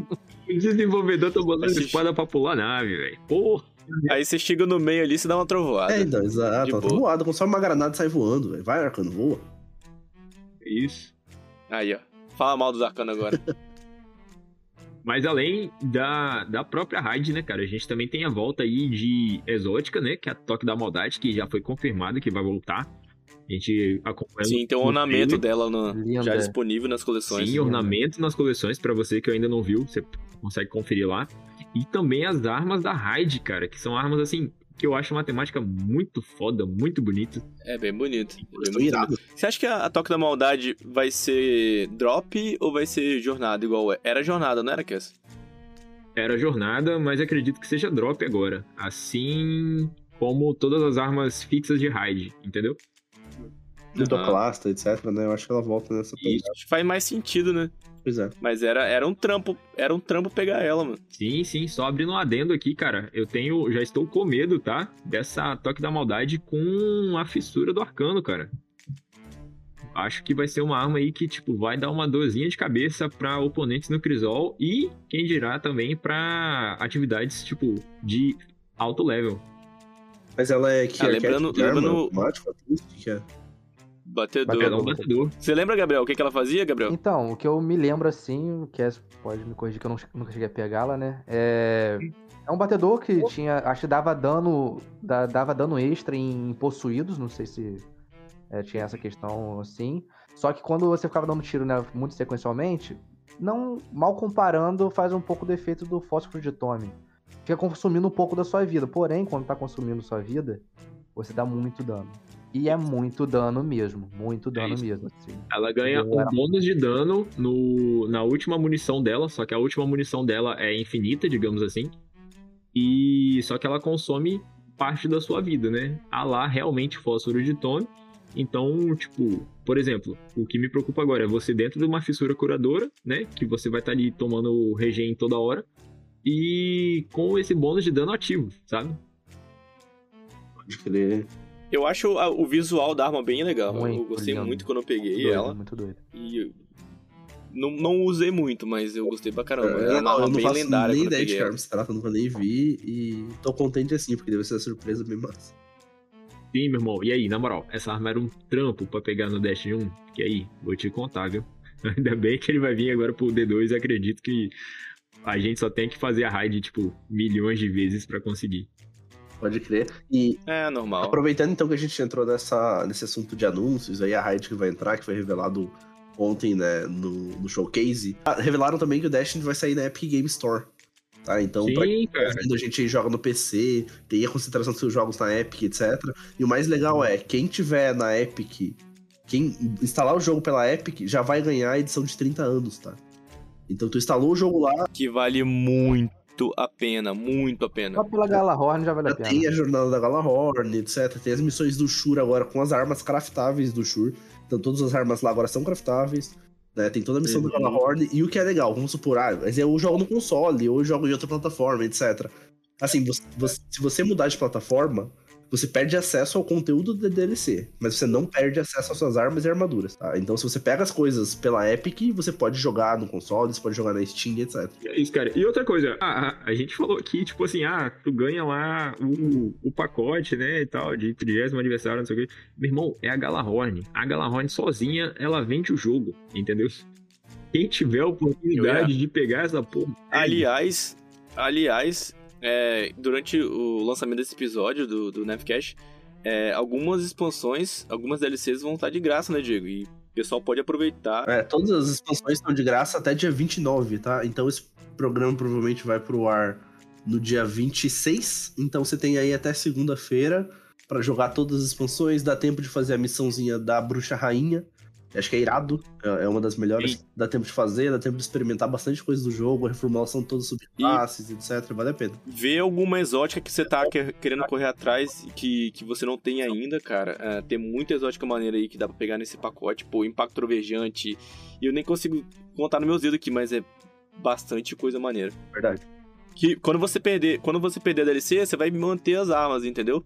O desenvolvedor tá botando Assiste. espada pra pular a nave, velho. Porra. Aí você chega no meio ali e dá uma trovoada. É, então, exato. De Tá boa. voado, consome uma granada e sai voando, velho. Vai, Arcano, voa. Isso. Aí, ó. Fala mal dos arcanos agora. Mas além da, da própria raid, né, cara? A gente também tem a volta aí de exótica, né? Que é a Toque da Maldade, que já foi confirmado que vai voltar. A gente acompanha. Sim, tem um ornamento trailer. dela já disponível nas coleções. Sim, ornamento nas coleções, pra você que ainda não viu, você consegue conferir lá. E também as armas da raid, cara, que são armas assim. Que eu acho uma temática muito foda, muito bonita. É bem bonito. É bem bonito. Você acha que a, a Toque da Maldade vai ser drop ou vai ser jornada igual é? Era jornada, não era, Cass? Era jornada, mas acredito que seja drop agora. Assim como todas as armas fixas de raid, entendeu? Ludoclasta, etc, né? Eu acho que ela volta nessa Isso. Acho que faz mais sentido, né? Pois é. Mas era, era um trampo, era um trampo pegar ela, mano. Sim, sim, só abrindo um adendo aqui, cara. Eu tenho. Já estou com medo, tá? Dessa toque da maldade com a fissura do arcano, cara. Acho que vai ser uma arma aí que, tipo, vai dar uma dorzinha de cabeça pra oponentes no Crisol e, quem dirá, também pra atividades, tipo, de alto level. Mas ela é que Ah, é lembrando- arma, lembrando- que é. Batedor. É um batedor. Você lembra, Gabriel, o que, que ela fazia, Gabriel? Então, o que eu me lembro assim, o Cass pode me corrigir que eu não- nunca cheguei a pegá-la, né? É. É um batedor que tinha. Acho que dava dano. da- dava dano extra em possuídos, não sei se é, tinha essa questão assim. Só que quando você ficava dando tiro né, muito sequencialmente, não. Mal comparando, faz um pouco do efeito do fósforo de Tommy. Fica consumindo um pouco da sua vida. Porém, quando tá consumindo sua vida, você dá muito dano. E é muito dano mesmo. Muito dano isso. mesmo. Assim. Ela ganha um bônus de dano no, na última munição dela, só que a última munição dela é infinita, digamos assim. E só que ela consome parte da sua vida, né? A lá realmente fósforo de Tony. Então, tipo, por exemplo, o que me preocupa agora é você dentro de uma fissura curadora, né? Que você vai estar ali tomando regen toda hora. E com esse bônus de dano ativo, sabe? Pode crer. Eu acho a- o visual da arma bem legal. eu Muito gostei lindo. muito quando eu peguei Muito doido, ela. Muito doido. E eu não, não usei muito, mas eu gostei pra caramba. eu, Era uma eu arma não bem lendária nem eu ideia de que ela. arma se trata, nunca nem vi. E tô contente assim, porque deve ser uma surpresa bem massa. Sim, meu irmão. E aí, na moral, essa arma era um trampo pra pegar no Dash 1? Que aí, vou te contar, viu? Ainda bem que ele vai vir agora pro D2 e acredito que a gente só tem que fazer a raid, tipo, milhões de vezes pra conseguir. Pode crer. E É, normal. aproveitando então que a gente entrou nessa, nesse assunto de anúncios, aí a raid que vai entrar, que foi revelado ontem, né, no, no showcase. Ah, revelaram também que o Destiny vai sair na Epic Game Store. Tá? Então, pra Sim, cara. Quando a gente joga no PC, tem a concentração dos seus jogos na Epic, etc. E o mais legal é, quem tiver na Epic, quem instalar o jogo pela Epic, já vai ganhar a edição de 30 anos, tá? Então tu instalou o jogo lá, Que vale muito a pena, muito a pena. Só pela Galahorn já vale já a pena. tem a jornada da Galahorn, etc. Tem as missões do Shur agora com as armas craftáveis do Shur. Então todas as armas lá agora são craftáveis. Né? Tem toda a missão do Uhum. Galahorn. E o que é legal, vamos supor, ah, mas eu jogo no console, ou eu jogo em outra plataforma, etc. Assim, você- você- se você mudar de plataforma, você perde acesso ao conteúdo da DLC, mas você não perde acesso às suas armas e armaduras, tá? Então, se você pega as coisas pela Epic, você pode jogar no console, você pode jogar na Steam, etc. É isso, cara. E outra coisa, a, a- a gente falou aqui, tipo assim, ah, tu ganha lá o, o pacote, né, e tal, de 30 aniversário, não sei o quê. Meu irmão, é a Galahorn. A Galahorn sozinha, ela vende o jogo, entendeu? Quem tiver a oportunidade de pegar essa porra. Aliás, aliás, é, durante o lançamento desse episódio do, do é, algumas expansões, algumas DLCs vão estar de graça, né, Diego? E o pessoal pode aproveitar. É, todas as expansões estão de graça até dia 29, tá? Então esse programa provavelmente vai pro ar no dia 26. Então você tem aí até segunda-feira pra jogar todas as expansões. Dá tempo de fazer a missãozinha da Bruxa Rainha. Acho que é irado. É é uma das melhores. Sim. Dá tempo de fazer, dá tempo de experimentar bastante coisa do jogo, a reformulação toda sobre classes, etc. Vale a pena. Vê alguma exótica que você tá que- querendo correr atrás e que, que você não tem ainda, cara. É, tem muita exótica maneira aí que dá pra pegar nesse pacote. Pô, Impacto Trovejante. E eu nem consigo contar nos meus dedos aqui, mas é bastante coisa maneira. Verdade. Que quando você perder, quando você perder a DLC, você vai manter as armas, entendeu?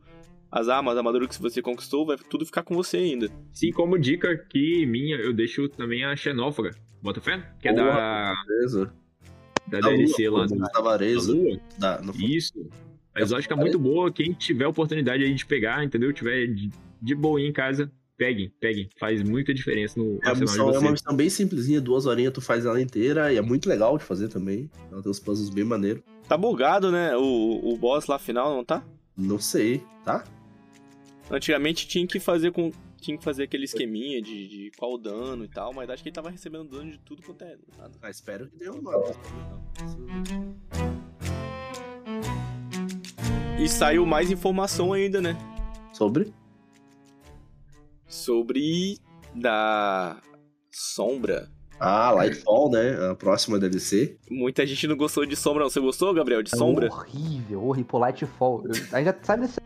As armas, a armadura que você conquistou, vai tudo ficar com você ainda. Sim, como dica aqui minha, eu deixo também a Xenófaga. Bota fé? Que é da, Beleza. da Da DLC Lua, lá do, da da Vareza. Lua. Da, não foi- Isso. A exótica é muito boa. Quem tiver oportunidade aí de pegar, entendeu? Tiver de, de boa em casa, peguem, peguem. Faz muita diferença no É, arsenal missão, de é uma missão bem simplesinha, duas horinhas tu faz ela inteira e é muito legal de fazer também. Ela tem uns puzzles bem maneiros. Tá bugado, né? O, o boss lá final, não tá? Não sei, tá? Antigamente tinha que fazer com. Tinha que fazer aquele esqueminha de, de qual o dano e tal, mas acho que ele tava recebendo dano de tudo quanto é. Nada. Ah, espero que dê uma. E saiu mais informação ainda, né? Sobre? Sobre da sombra. Ah, Lightfall, né? A próxima DLC. Muita gente não gostou de sombra, não. Você gostou, Gabriel, de sombra? É horrível, horrível. Pô, Lightfall. Eu, a gente já sabe esse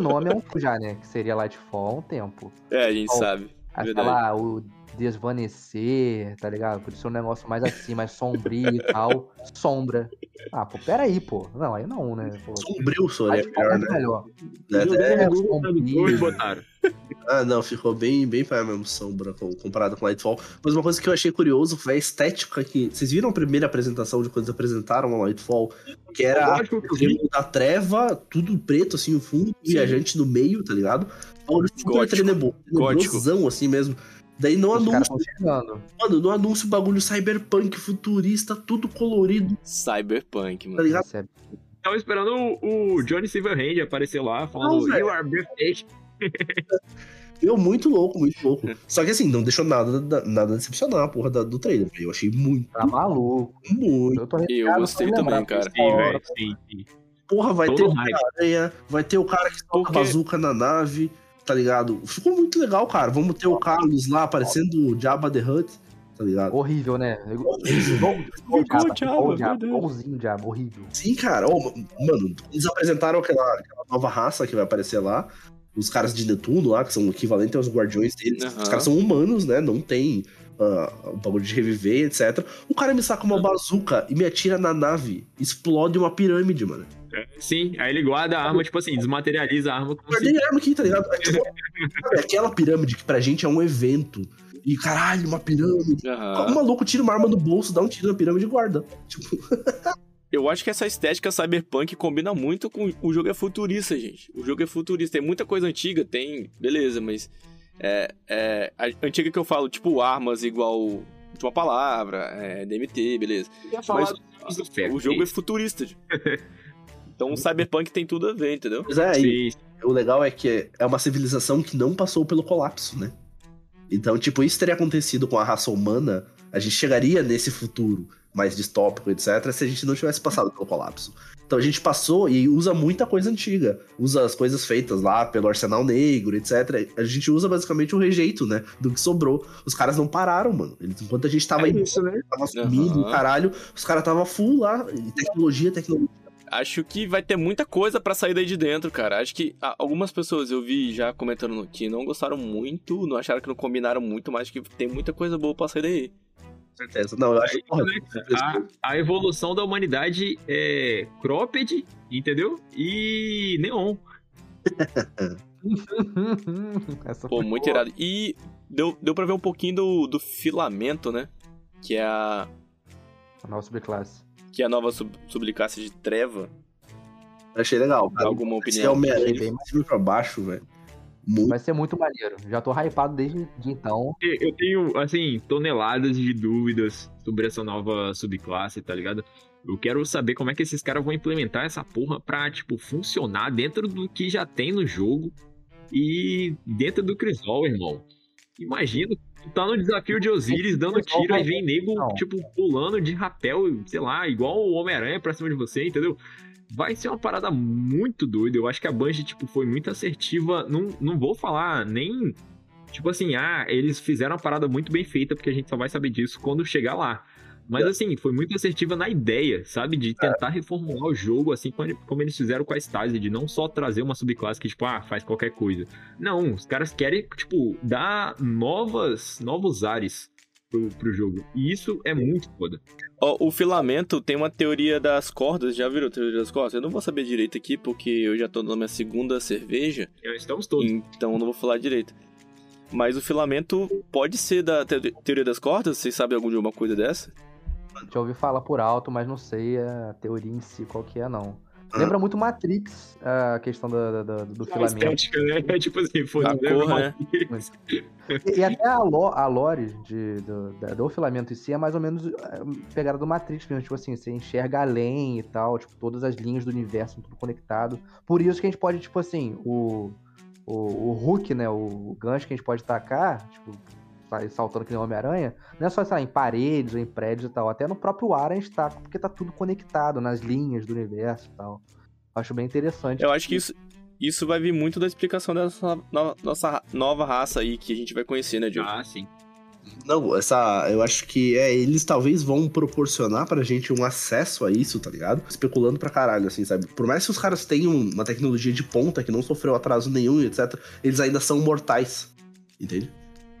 nome há um já, né? Que seria Lightfall há um tempo. É, a gente sabe. Fala, ah, o desvanecer, tá ligado? Podia ser um negócio mais assim, mais sombrio e tal. Sombra. Ah, pô, peraí, pô. Não, aí não, né? Pô, Sombrio Lightfall melhor, é né? melhor. Né, Jogaram até- no Google Tradutor e botaram. Ah, não, ficou bem, bem pra mesmo sombra com- comparado com Lightfall. Mas uma coisa que eu achei curioso foi a estética que. Vocês viram a primeira apresentação de quando eles apresentaram o Lightfall? Que era triângulo da treva, tudo preto, assim, o fundo, Sim. viajante no meio, tá ligado? Super Gótico. tenebro- Gótico. assim mesmo. Daí no Os anúncio, mano, no anúncio bagulho cyberpunk, futurista, tudo colorido, Cyberpunk, tá mano. ligado? Isso é- Tava esperando o, o Johnny Silverhand aparecer lá, falando Não. You are breathtaking. Eu muito louco, muito louco. Só que assim, não deixou nada, da- nada decepcionar a porra da- do trailer. Eu achei muito, Tá maluco. muito. Eu tô Eu gostei também, cara. Sim, velho, sim, sim. Porra, vai Todo ter o. Homem-Aranha, vai ter o cara que solta Porque- bazuca na nave, tá ligado? Ficou muito legal, cara. Vamos ter o Carlos lá aparecendo o Jabba the Hutt, tá ligado? Horrível, né? Igualzinho o Jabba, horrível. Sim, cara. Ô, mano, eles apresentaram aquela, aquela nova raça que vai aparecer lá. Os caras de Netuno lá, que são o equivalente aos guardiões deles. Aham. Os caras são humanos, né? Não tem ah, o bagulho de reviver, etc. O cara me saca uma bazuca e me atira na nave. Explode uma pirâmide, mano. Sim, aí ele guarda a arma, tipo assim, desmaterializa a arma como se... Guardei a arma aqui, tá ligado? É, tipo, sabe, aquela pirâmide que pra gente é um evento. E caralho, uma pirâmide. O Aham. maluco tira uma arma no bolso, dá um tiro na pirâmide e guarda. Tipo, Eu acho que essa estética cyberpunk combina muito com. O jogo é futurista, gente. O jogo é futurista. Tem muita coisa antiga, tem. Beleza, mas. É, é, a antiga que eu falo, tipo, armas igual. Uma palavra, é, DMT, beleza. Mas O jogo é futurista. gente. Então o cyberpunk tem tudo a ver, entendeu? mas é, e sim. o legal é que é uma civilização que não passou pelo colapso, né? Então, tipo, isso teria acontecido com a raça humana, a gente chegaria nesse futuro mais distópico, etc., se a gente não tivesse passado pelo colapso. Então a gente passou e usa muita coisa antiga. Usa as coisas feitas lá pelo Arsenal Negro, etc. A gente usa basicamente o rejeito, né? Do que sobrou. Os caras não pararam, mano. Eles, enquanto a gente tava, É indo, isso, né? tava sumindo, Aham. caralho, os caras tava full lá. E tecnologia, tecnologia. Acho que vai ter muita coisa pra sair daí de dentro, cara. Acho que algumas pessoas eu vi já comentando no- que não gostaram muito, não acharam que não combinaram muito, mas que tem muita coisa boa pra sair daí. Certeza. Não, eu acho É? A, a evolução da humanidade é cropped, entendeu? E neon. Essa Pô, muito boa. irado. E deu, deu pra ver um pouquinho do, do filamento, né? Que é a, A nova subclasse. que é a nova sub, subclasse de treva. eu achei legal, cara. Alguma Esse opinião? Homem-Aranha Achei bem de cima pra baixo, velho. Muito. Vai ser muito maneiro. Já tô hypado desde de então. Eu tenho, assim, toneladas de dúvidas sobre essa nova subclasse, tá ligado? Eu quero saber como é que esses caras vão implementar essa porra pra, tipo, funcionar dentro do que já tem no jogo e dentro do Crisol, irmão. Imagina, tu tá no desafio de Osiris dando tiro, aí vem nego, tipo, pulando de rapel, sei lá, igual o Homem-Aranha pra cima de você, entendeu? Vai ser uma parada muito doida. Eu acho que a Bungie, tipo, foi muito assertiva. Não, não vou falar nem. Tipo assim, ah, eles fizeram uma parada muito bem feita, porque a gente só vai saber disso quando chegar lá. Mas assim, foi muito assertiva na ideia, sabe? De tentar reformular o jogo, assim como eles fizeram com a Stasi, de não só trazer uma subclasse que, tipo, ah, faz qualquer coisa. Não, os caras querem, tipo, dar novas, novos ares pro, pro jogo. E isso é muito foda. Ó, o filamento tem uma teoria das cordas, já viram a teoria das cordas? Eu não vou saber direito aqui, porque eu já tô na minha segunda cerveja. Já estamos todos. Então não vou falar direito. Mas o filamento pode ser da te teoria das cordas? Vocês sabem alguma coisa dessa? Já ouvi falar por alto, mas não sei a teoria em si qual que é, não. Lembra muito Matrix, a questão do, do, do filamento. Estética, né? É tipo assim, foi A cor, né? E, e até a, lo, a lore de, do, do filamento em si é mais ou menos é, pegada do Matrix mesmo. Tipo assim, você enxerga além e tal, tipo, todas as linhas do universo são tudo conectado. Por isso que a gente pode, tipo assim, o, o, o hook, né, o gancho que a gente pode tacar, tipo, sair saltando que nem Homem-Aranha, não é só, sei lá, em paredes ou em prédios e tal. Até no próprio ar a gente taca, porque tá tudo conectado nas linhas do universo e tal. Acho bem interessante. Eu acho que isso, isso vai vir muito da explicação dessa no- nossa nova raça aí que a gente vai conhecer, né, Diogo? Ah, sim. Não, essa. Eu acho que é, eles talvez vão proporcionar pra gente um acesso a isso, tá ligado? Especulando pra caralho, assim, sabe? Por mais que os caras tenham uma tecnologia de ponta que não sofreu atraso nenhum, etc., eles ainda são mortais. Entende?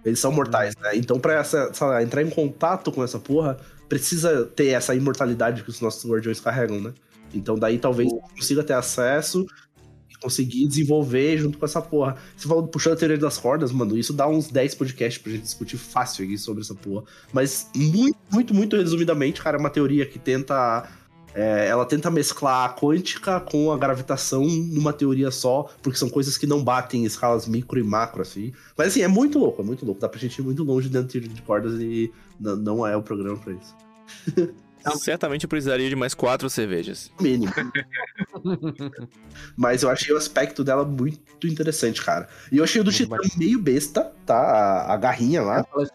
Eles são mortais, né? Então, pra essa, entrar em contato com essa porra, precisa ter essa imortalidade que os nossos guardiões carregam, né? Então, daí talvez consiga ter acesso e conseguir desenvolver junto com essa porra. Você falou puxando a teoria das cordas, mano, isso dá uns 10 podcasts pra gente discutir fácil aqui sobre essa porra. Mas muito, muito, muito resumidamente, cara, é uma teoria que tenta. É, ela tenta mesclar a quântica com a gravitação numa teoria só, porque são coisas que não batem em escalas micro e macro, assim. Mas assim, é muito louco, é muito louco. Dá pra gente ir muito longe dentro de teoria de cordas e não é o programa pra isso. Certamente eu precisaria de mais quatro cervejas. Mínimo. Mas eu achei o aspecto dela muito interessante, cara. E eu achei o do Titã meio besta, tá? A, a garrinha lá. Agora.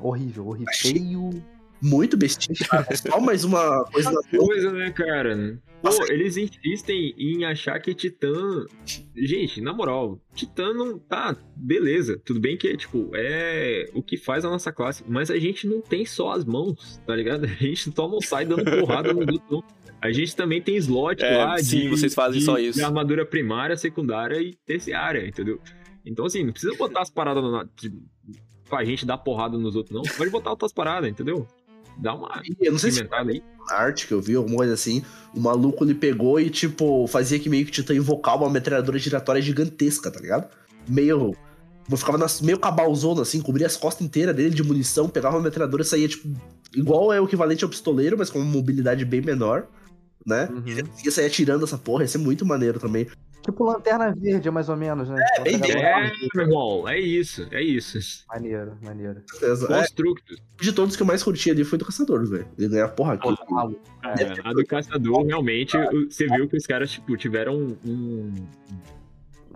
Horrível, horrível. Achei- Feio. Muito bestinha, cara. É Só mais uma coisa Coisa, né, cara? Pô, Nossa. eles insistem em achar que Titã. Gente, na moral, Titã não. Tá, beleza. Tudo bem que, tipo, é o que faz a nossa classe. Mas a gente não tem só as mãos, tá ligado? A gente só não sai dando porrada no não. A gente também tem slot É, lá sim, de, vocês fazem de- só isso. de armadura primária, secundária e terciária, entendeu? Então, assim, não precisa botar as paradas na, de, pra gente dar porrada nos outros, não. Pode botar outras paradas, entendeu? Dá uma Eu não sei se aí. arte que eu vi, alguma coisa assim, o maluco ele pegou e, tipo, fazia que meio que Titã invocar uma metralhadora giratória gigantesca, tá ligado? Meio. Ficava nas, meio cabalzona, assim, cobria as costas inteiras dele de munição, pegava uma metralhadora e saía, tipo, igual é o equivalente ao pistoleiro, mas com uma mobilidade bem menor, né? Uhum. E ele conseguia sair atirando essa porra, ia ser muito maneiro também. Tipo lanterna verde, mais ou menos, né? É, bem É, meu irmão, é isso, é isso. Maneiro, maneiro. Certeza. É, Constructos. de todos que eu mais curti ali foi do Caçador, velho. Ele ganha a porra aqui. Tá. É, a do caçador, realmente, você viu que os caras, tipo, tiveram um.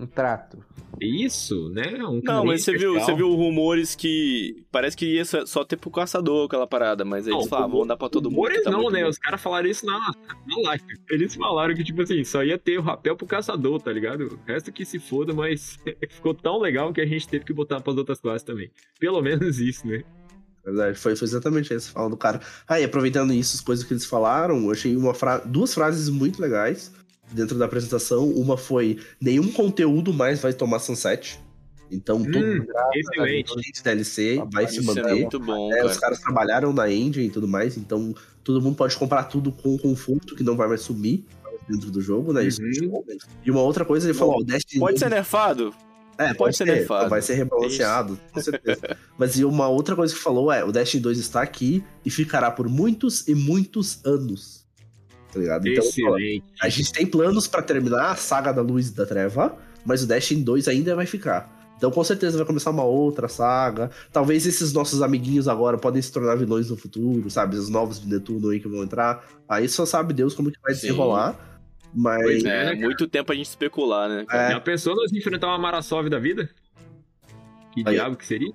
Um trato. Isso, né? Um Não, mas você viu, você viu rumores que. Parece que ia só ter pro caçador aquela parada, mas aí eles Não, falavam, vão dar pra todo mundo. Rumores tá não, né? bom. Os caras falaram isso na, na live. Eles falaram que, tipo assim, só ia ter o rapel pro caçador, tá ligado? O resto que se foda, mas ficou tão legal que a gente teve que botar pras outras classes também. Pelo menos isso, né? Verdade, foi, foi exatamente isso, falando do cara. E aproveitando isso, as coisas que eles falaram, eu achei uma fra... duas frases muito legais dentro da apresentação. Uma foi: nenhum conteúdo mais vai tomar sunset. Então, tudo Hum, excelente. de DLC vai se Isso é manter. muito bom, É, cara. os caras trabalharam na engine e tudo mais, então todo mundo pode comprar tudo com conforto, que não vai mais sumir dentro do jogo, né? Isso é Uhum. bom mesmo. E uma outra coisa, ele falou: ó, o Destiny Pode ser nerfado? é, Pode ser nerfado. Vai ser rebalanceado, com certeza. Mas e uma outra coisa que falou é: o Destiny 2 está aqui e ficará por muitos e muitos anos. Tá ligado? Então, Excelente. a gente tem planos pra terminar a saga da luz e da treva, mas o Destiny 2 ainda vai ficar. Então, com certeza vai começar uma outra saga. Talvez esses nossos amiguinhos agora podem se tornar vilões no futuro, sabe? Os novos de Netuno aí que vão entrar. Aí só sabe Deus como que vai Sim. desenrolar. Mas. Pois é. É, né, muito tempo a gente especular, né? É. Já pensou nós enfrentar uma Marasov da vida? Que Aí. diabo que seria?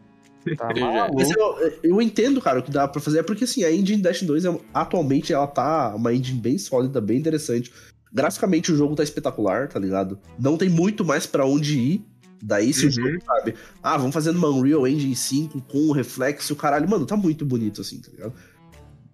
Tá maluco. Mas eu, eu entendo, cara, o que dá pra fazer. É porque, assim, a engine Dash 2, é- atualmente, ela tá uma engine bem sólida, bem interessante. Graficamente o jogo tá espetacular, tá ligado? Não tem muito mais pra onde ir. Daí se o Uhum. jogo, sabe? Ah, vamos fazer numa Unreal Engine 5 com o reflexo, caralho. Mano, tá muito bonito assim, tá ligado?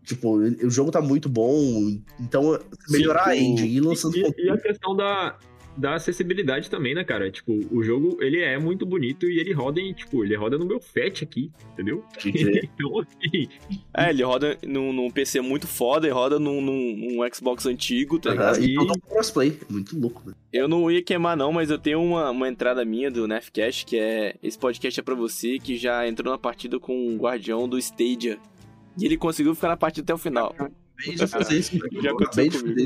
Tipo, o jogo tá muito bom. Então, melhorar a Sim, o- engine e ir lançando E, e a questão da, da acessibilidade também, né, cara? Tipo, o jogo, ele é muito bonito e ele roda em, tipo, ele roda no meu FAT aqui, entendeu? então, assim, É, ele roda num, num PC muito foda e roda num, num- num Xbox antigo, tá ligado? E todo crossplay. Muito louco, né? Eu não ia queimar não, mas eu tenho uma, uma entrada minha do Nefcast, que é... Esse podcast é pra você que já entrou na partida com o guardião do Stadia. E ele conseguiu ficar na partida até o final. Acabei de fazer isso. Já eu aconteceu acabei de comigo.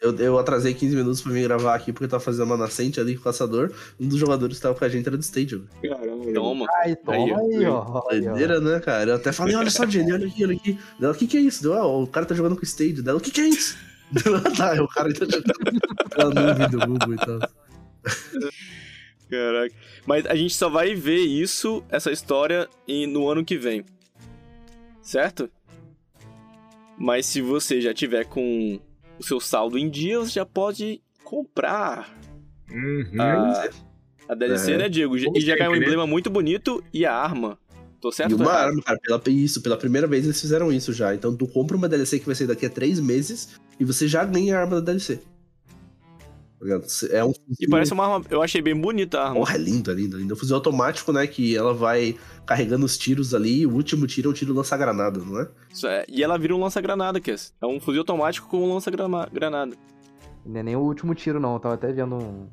Eu, eu atrasei 15 minutos pra vir gravar aqui porque eu tava fazendo uma nascente ali com o caçador. Um dos jogadores que tava com a gente era do Stadium. caramba. Toma. Ai, toma Aí, aí, ó. Doideira, né, cara? Eu até falei, olha só, Jenny, olha aqui, olha aqui. Ela, o que que é isso? Deu, ah, o cara tá jogando com o Stadia. Dela, o que que é isso? Ela, tá, o cara tá jogando pela nuvem do Google e tal. Caraca. Mas a gente só vai ver isso, essa história, no ano que vem. Certo? Mas se você já tiver com o seu saldo em dia, você já pode comprar Uhum. a, a DLC, É. né, Diego? Como E já cai um né? emblema muito bonito e a arma. Tô certo? E uma errado? arma, cara, pela, isso, pela primeira vez eles fizeram isso já. Então tu compra uma DLC que vai sair daqui a três meses e você já ganha a arma da DLC. Tá? É um E parece uma arma. Eu achei bem bonita a arma. Porra, é lindo, é lindo, é lindo. É um fuzil automático, né? Que ela vai carregando os tiros ali e o último tiro é um tiro lança-granada, não é? Isso é- E ela vira um lança-granada, Kess. É um fuzil automático com um lança-granada. Não é nem o último tiro, não. Eu tava até vendo um,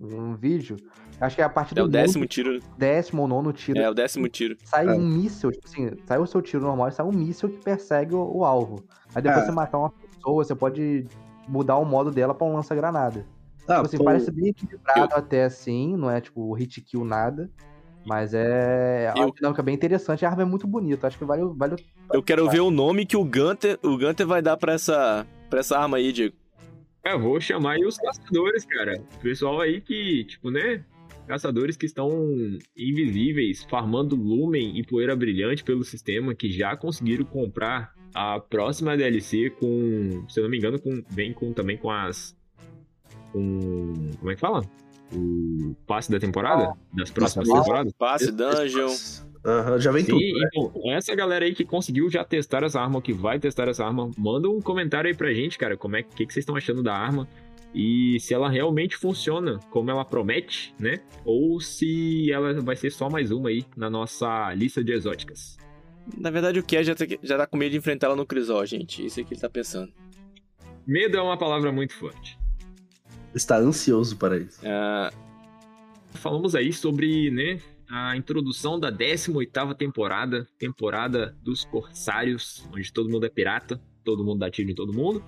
um vídeo. Acho que é a partir É do o décimo nono- tiro. décimo ou nono tiro. É o décimo tiro. Sai É. um míssil, tipo assim, sai o seu tiro normal e sai um míssil que persegue o, o alvo. Aí depois É. você matar uma pessoa, você pode mudar o modo dela pra um lança-granada. Ah, Tipo assim, pô, parece bem equilibrado até assim, não é tipo hit kill nada. Mas é uma Eu- dinâmica bem interessante. A arma é muito bonita. Acho que vale, o- vale Eu quero ver o nome que o Gunter, o Gunter vai dar pra essa, pra essa arma aí, Diego. É, vou chamar aí os caçadores, cara. O pessoal aí que, tipo, né? Caçadores que estão invisíveis, farmando lumen e poeira brilhante pelo sistema, que já conseguiram comprar a próxima DLC com, se eu não me engano, com, vem com também com as. Com. Como é que fala? O passe da temporada? Das próximas Passe. temporadas? Passe, dungeon. Aham, já vem Sim, tudo. né? então, essa galera aí que conseguiu já testar essa arma, que vai testar essa arma, manda um comentário aí pra gente, cara, como é que, que vocês estão achando da arma e se ela realmente funciona como ela promete, né? Ou se ela vai ser só mais uma aí na nossa lista de exóticas. Na verdade, o Kess já, tá- já tá com medo de enfrentar ela no Crisol, gente. Isso é que ele tá pensando. Medo é uma palavra muito forte. Está ansioso para isso. Ah, Falamos aí sobre, né, a introdução da 18ª temporada, temporada dos Corsários, onde todo mundo é pirata, todo mundo dá tiro em todo mundo.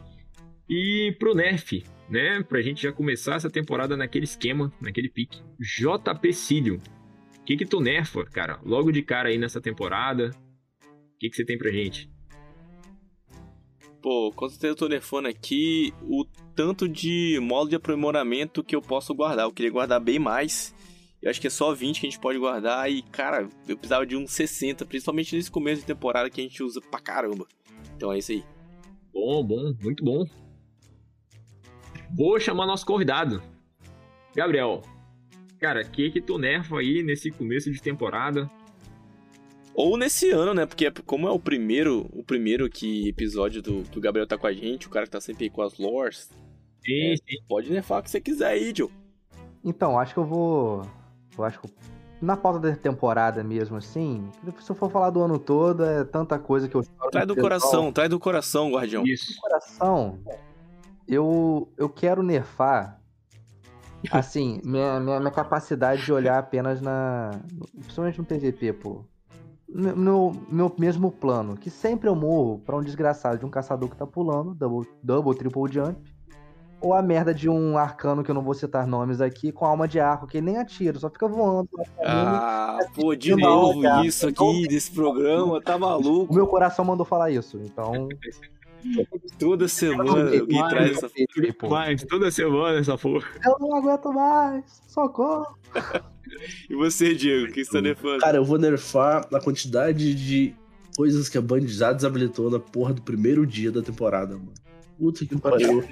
E pro Nerf, né, pra gente já começar essa temporada naquele esquema, naquele pique. JP Cílio, o que que tu nerfa, cara, logo de cara aí nessa temporada? O que que você tem pra gente? Pô, certeza eu tô nerfando aqui o tanto de modo de aprimoramento que eu posso guardar. Eu queria guardar bem mais. Eu acho que é só 20 que a gente pode guardar. E, cara, eu precisava de uns 60, principalmente nesse começo de temporada que a gente usa pra caramba. Então é isso aí. Bom, bom, muito bom. Vou chamar nosso convidado. Gabriel, cara, o que que tu nerfa aí nesse começo de temporada? Ou nesse ano, né? Porque como é o primeiro, o primeiro que episódio do que o Gabriel tá com a gente, o cara que tá sempre aí com as lores, Sim, sim. pode nerfar o que você quiser aí, Joe. Então, acho que eu vou. Eu acho que na pauta da temporada mesmo, assim. Se eu for falar do ano todo, é tanta coisa que eu choro Traz do coração, traz do coração, guardião. Isso. coração, eu, eu quero nerfar, assim, minha, minha, minha capacidade de olhar apenas na. Principalmente no PVP, pô. Meu, meu, mesmo plano, que sempre eu morro pra um desgraçado de um caçador que tá pulando, double, double triple jump, ou a merda de um arcano que eu não vou citar nomes aqui, com alma de arco, que nem atira, só fica voando. pra mim. Ah, pô, de novo isso aqui desse programa, tá O maluco? meu coração mandou falar isso, então. Toda semana alguém Mas- traz essa. Mas toda semana essa porra. Eu não aguento mais, socorro. E você, Diego, o que você tá nerfando? Cara, eu vou nerfar a quantidade de coisas que a Band já desabilitou na porra do primeiro dia da temporada, mano. Puta que pariu.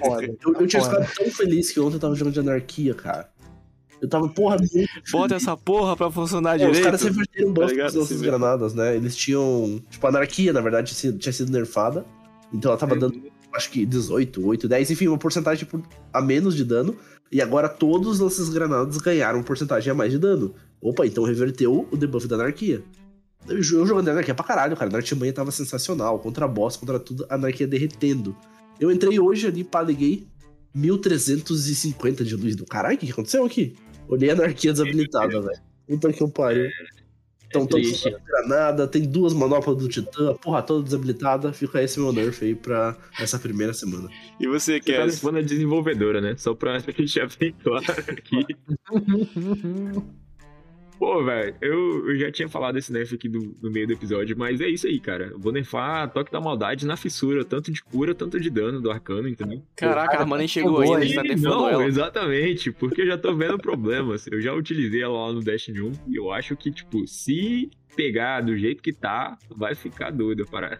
Eu, eu tinha ficado tão feliz que ontem eu tava jogando de anarquia, cara. Eu tava, porra, muito Bota essa porra pra funcionar É, direito. os caras reverteram tá bosta ligado? com essas Sim, granadas, né? Eles tinham. Tipo, a anarquia, na verdade, tinha sido, tinha sido nerfada. Então ela tava dando, acho que 18, 8, 10, enfim, uma porcentagem a menos de dano. E agora todos essas granadas ganharam uma porcentagem a mais de dano. Opa, então reverteu o debuff da anarquia. Eu, jogando anarquia pra caralho, cara. A artimanha tava sensacional. Contra boss, contra tudo, a anarquia derretendo. Eu entrei hoje ali, pá, liguei 1350 de luz do caralho. O que que aconteceu aqui? Olhei a anarquia desabilitada, velho. Puta que eu pariu. Então, todos triste. usando granada, tem duas manoplas do Titã, a porra toda desabilitada. Fica esse meu nerf aí pra essa primeira semana. E você, Você tá Cass? levando a desenvolvedora, né? Só pra deixar bem claro aqui. Pô, velho, eu, eu já tinha falado esse nerf aqui do, no meio do episódio, mas é isso aí, cara. Eu vou nerfar toque da maldade na fissura, tanto de cura, tanto de dano do arcano, entendeu? Caraca, a arma nem chegou ainda, a gente tá não, ela. exatamente, porque eu já tô vendo problemas. Eu já utilizei ela lá no Destiny 1 e eu acho que, tipo, se pegar do jeito que tá, vai ficar doido a parada.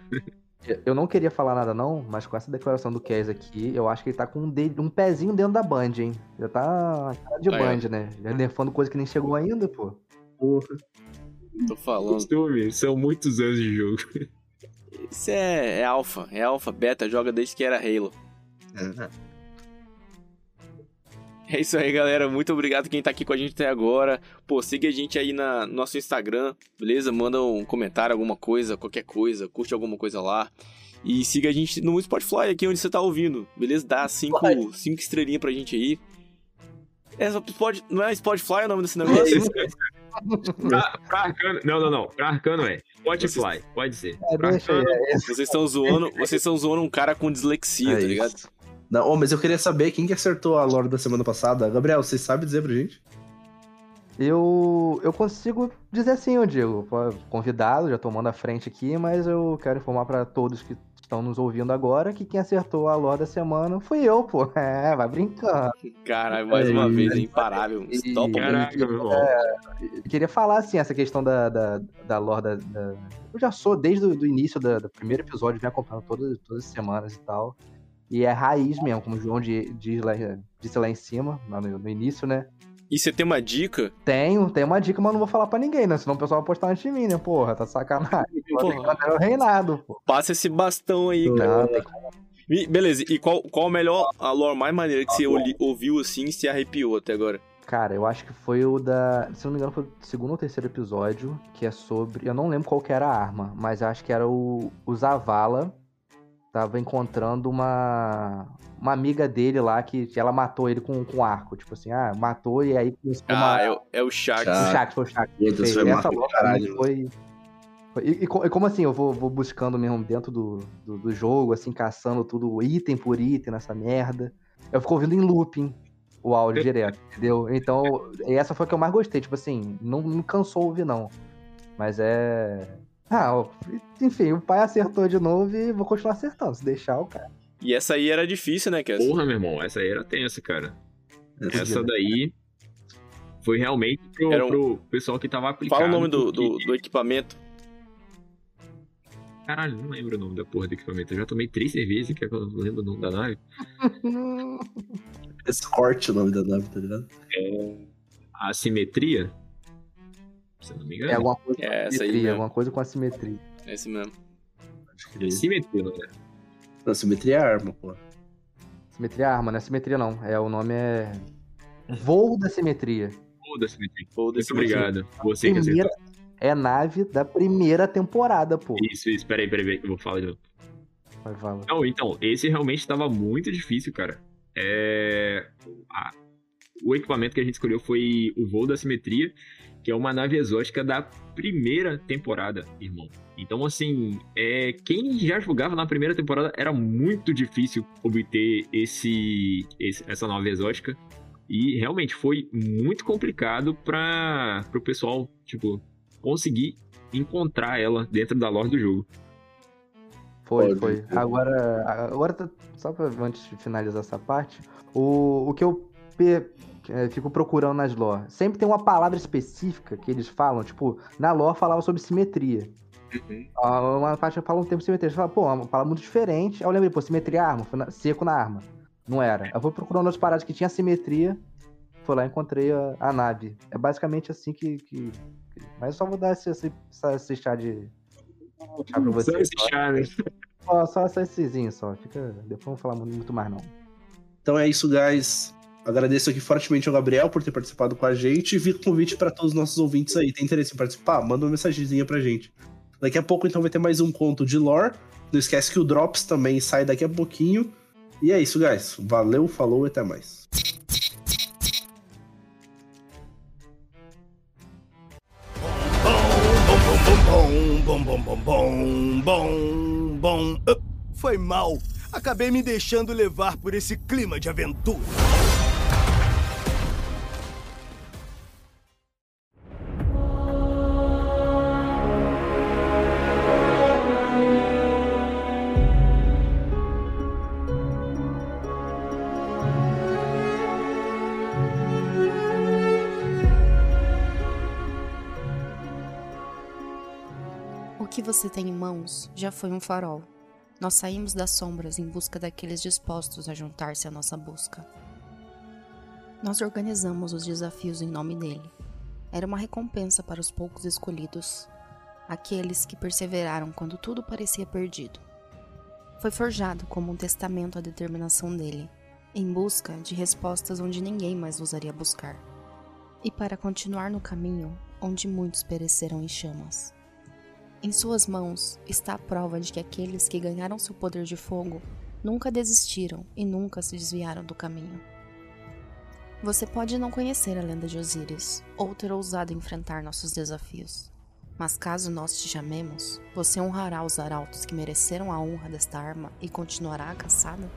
Eu não queria falar nada não, mas com essa declaração do Kes aqui, eu acho que ele tá com um, de- um pezinho dentro da Band, hein? Já tá de. Band, né? Já nerfando coisa que nem chegou ainda, pô. Porra. Tô falando. Costume, são muitos anos de jogo. Isso é, é alfa, é alfa, beta, joga desde que era Halo. É isso aí, galera. Muito obrigado quem tá aqui com a gente até agora. Pô, siga a gente aí na, no nosso Instagram, beleza? Manda um comentário, alguma coisa, qualquer coisa, curte alguma coisa lá. E siga a gente no Spotify, aqui onde você tá ouvindo, beleza? Dá cinco, cinco estrelinhas pra gente aí. É, só Spot- não é Spotify o nome desse negócio? pra, pra Arcano, não, não, não. Pra Arcano é Spotify, pode ser. É, Pra deixa aí. Arcano, é, Vocês estão zoando, vocês estão zoando um cara com dislexia, É tá ligado? Não, ô, mas eu queria saber quem que acertou a lore da semana passada. Gabriel, você sabe dizer pra gente? Eu, eu consigo dizer sim, eu digo. Pô, Convidado, já tomando a frente aqui, mas eu quero informar pra todos que estão nos ouvindo agora que quem acertou a lore da semana fui eu, pô. É, vai brincando. Caralho, mais É, uma e- vez, é imparável. e- Stop Caraca, meu irmão. Eu queria falar, assim, essa questão da, da, da lore da, da- Eu já sou, desde o do início da- do primeiro episódio, venho acompanhando todas, todas as semanas e tal. E é raiz mesmo, como o João di- diz lá, disse lá em cima, lá no, no início, né? E você tem uma dica? Tenho, tenho uma dica, mas não vou falar pra ninguém, né? Senão o pessoal vai postar antes de mim, né? Porra, tá sacanagem. Porra. o reinado, pô. Passa esse bastão aí, cara. Não, tem que E, beleza, e qual, qual a melhor, a lore mais maneira que você oli- ouviu assim e se arrepiou até agora? Cara, eu acho que foi o da. Se não me engano, foi o segundo ou terceiro episódio, que é sobre. Eu não lembro qual que era a arma, mas acho que era o, o Zavala. Tava encontrando uma. Uma amiga dele lá que, ela matou ele com, com arco. Tipo assim, ah, matou e aí começou uma. Ah, é, o- é o Shark. Shark. O Shax, foi o Shax. Foi Essa caralho, foi. foi- E, e e como assim, eu vou, vou buscando mesmo dentro do, do, do jogo, assim, caçando tudo item por item nessa merda. Eu fico ouvindo em looping o áudio direto, entendeu? Então, essa foi a que eu mais gostei. Tipo assim, não me cansou ouvir, não. Mas é. Ah, enfim, o pai acertou de novo e vou continuar acertando. Se deixar, o cara. E essa aí era difícil, né, Cass? Porra, meu irmão, essa aí era tensa, cara. Essa- Essa daí foi realmente pro, Era um- pro pessoal que tava aplicado. Fala o nome do, do, do equipamento. Caralho, não lembro o nome da porra do equipamento. Eu já tomei três cervejas, que é que eu não lembro o nome da nave. Escort o nome da nave, tá ligado? Assimetria? Se eu não me engano. É alguma coisa com É, essa aí assimetria, mesmo. alguma coisa com assimetria. É esse mesmo. Acho que É simetria, né? Não, simetria é arma, pô. Simetria é arma, não é simetria não. É, o nome é. Voo da simetria. Foda simetria. Foda-se. Muito obrigado. Você que Primeira, acertou. é nave da primeira temporada, pô. Isso, isso. Peraí, peraí, peraí, que eu vou falar de novo. Vai, fala. Não, então, esse realmente tava muito difícil, cara. É... a- O equipamento que a gente escolheu foi o voo da simetria, que é uma nave exótica da primeira temporada, irmão. Então, assim, é... quem já jogava na primeira temporada era muito difícil obter esse... esse- essa nave exótica. E realmente foi muito complicado para o pessoal, tipo, conseguir encontrar ela dentro da lore do jogo. Foi, foi. Agora, agora tá- só pra, antes de finalizar essa parte, o, o que eu é, fico procurando nas lore, sempre tem uma palavra específica que eles falam, tipo, na lore falava sobre simetria. Uhum. Uma parte fala um termo simetria. Você fala, pô, uma palavra muito diferente. Aí eu lembrei, pô, simetria arma, foi na- seco na arma. Não era. Eu fui procurando outras paradas que tinha simetria. Fui lá e encontrei a, a nave. É basicamente assim que. que- Mas eu só vou dar esse, esse, esse chá de. Chá pra Só você. esse chá, né? Só, só, só essezinho só. Fica. Depois não vou falar muito mais, não. Então é isso, guys. Agradeço aqui fortemente ao Gabriel por ter participado com a gente e o convite para todos os nossos ouvintes aí. Tem interesse em participar? Manda uma mensagenzinha pra gente. Daqui a pouco, então, vai ter mais um conto de lore. Não esquece que o Drops também sai daqui a pouquinho. E é isso, guys. Valeu, falou e até mais. Bom, bom, bom, bom, bom, bom. Ah, Foi mal. Acabei me deixando levar por esse clima de aventura. Você tem em mãos já foi um farol. Nós saímos das sombras em busca daqueles dispostos a juntar-se à nossa busca. Nós organizamos os desafios em nome dele. Era uma recompensa para os poucos escolhidos, aqueles que perseveraram quando tudo parecia perdido. Foi forjado como um testamento à determinação dele, em busca de respostas onde ninguém mais ousaria buscar, e para continuar no caminho onde muitos pereceram em chamas. Em suas mãos está a prova de que aqueles que ganharam seu poder de fogo nunca desistiram e nunca se desviaram do caminho. Você pode não conhecer a lenda de Osíris ou ter ousado enfrentar nossos desafios, mas caso nós te chamemos, você honrará os arautos que mereceram a honra desta arma e continuará a caçada?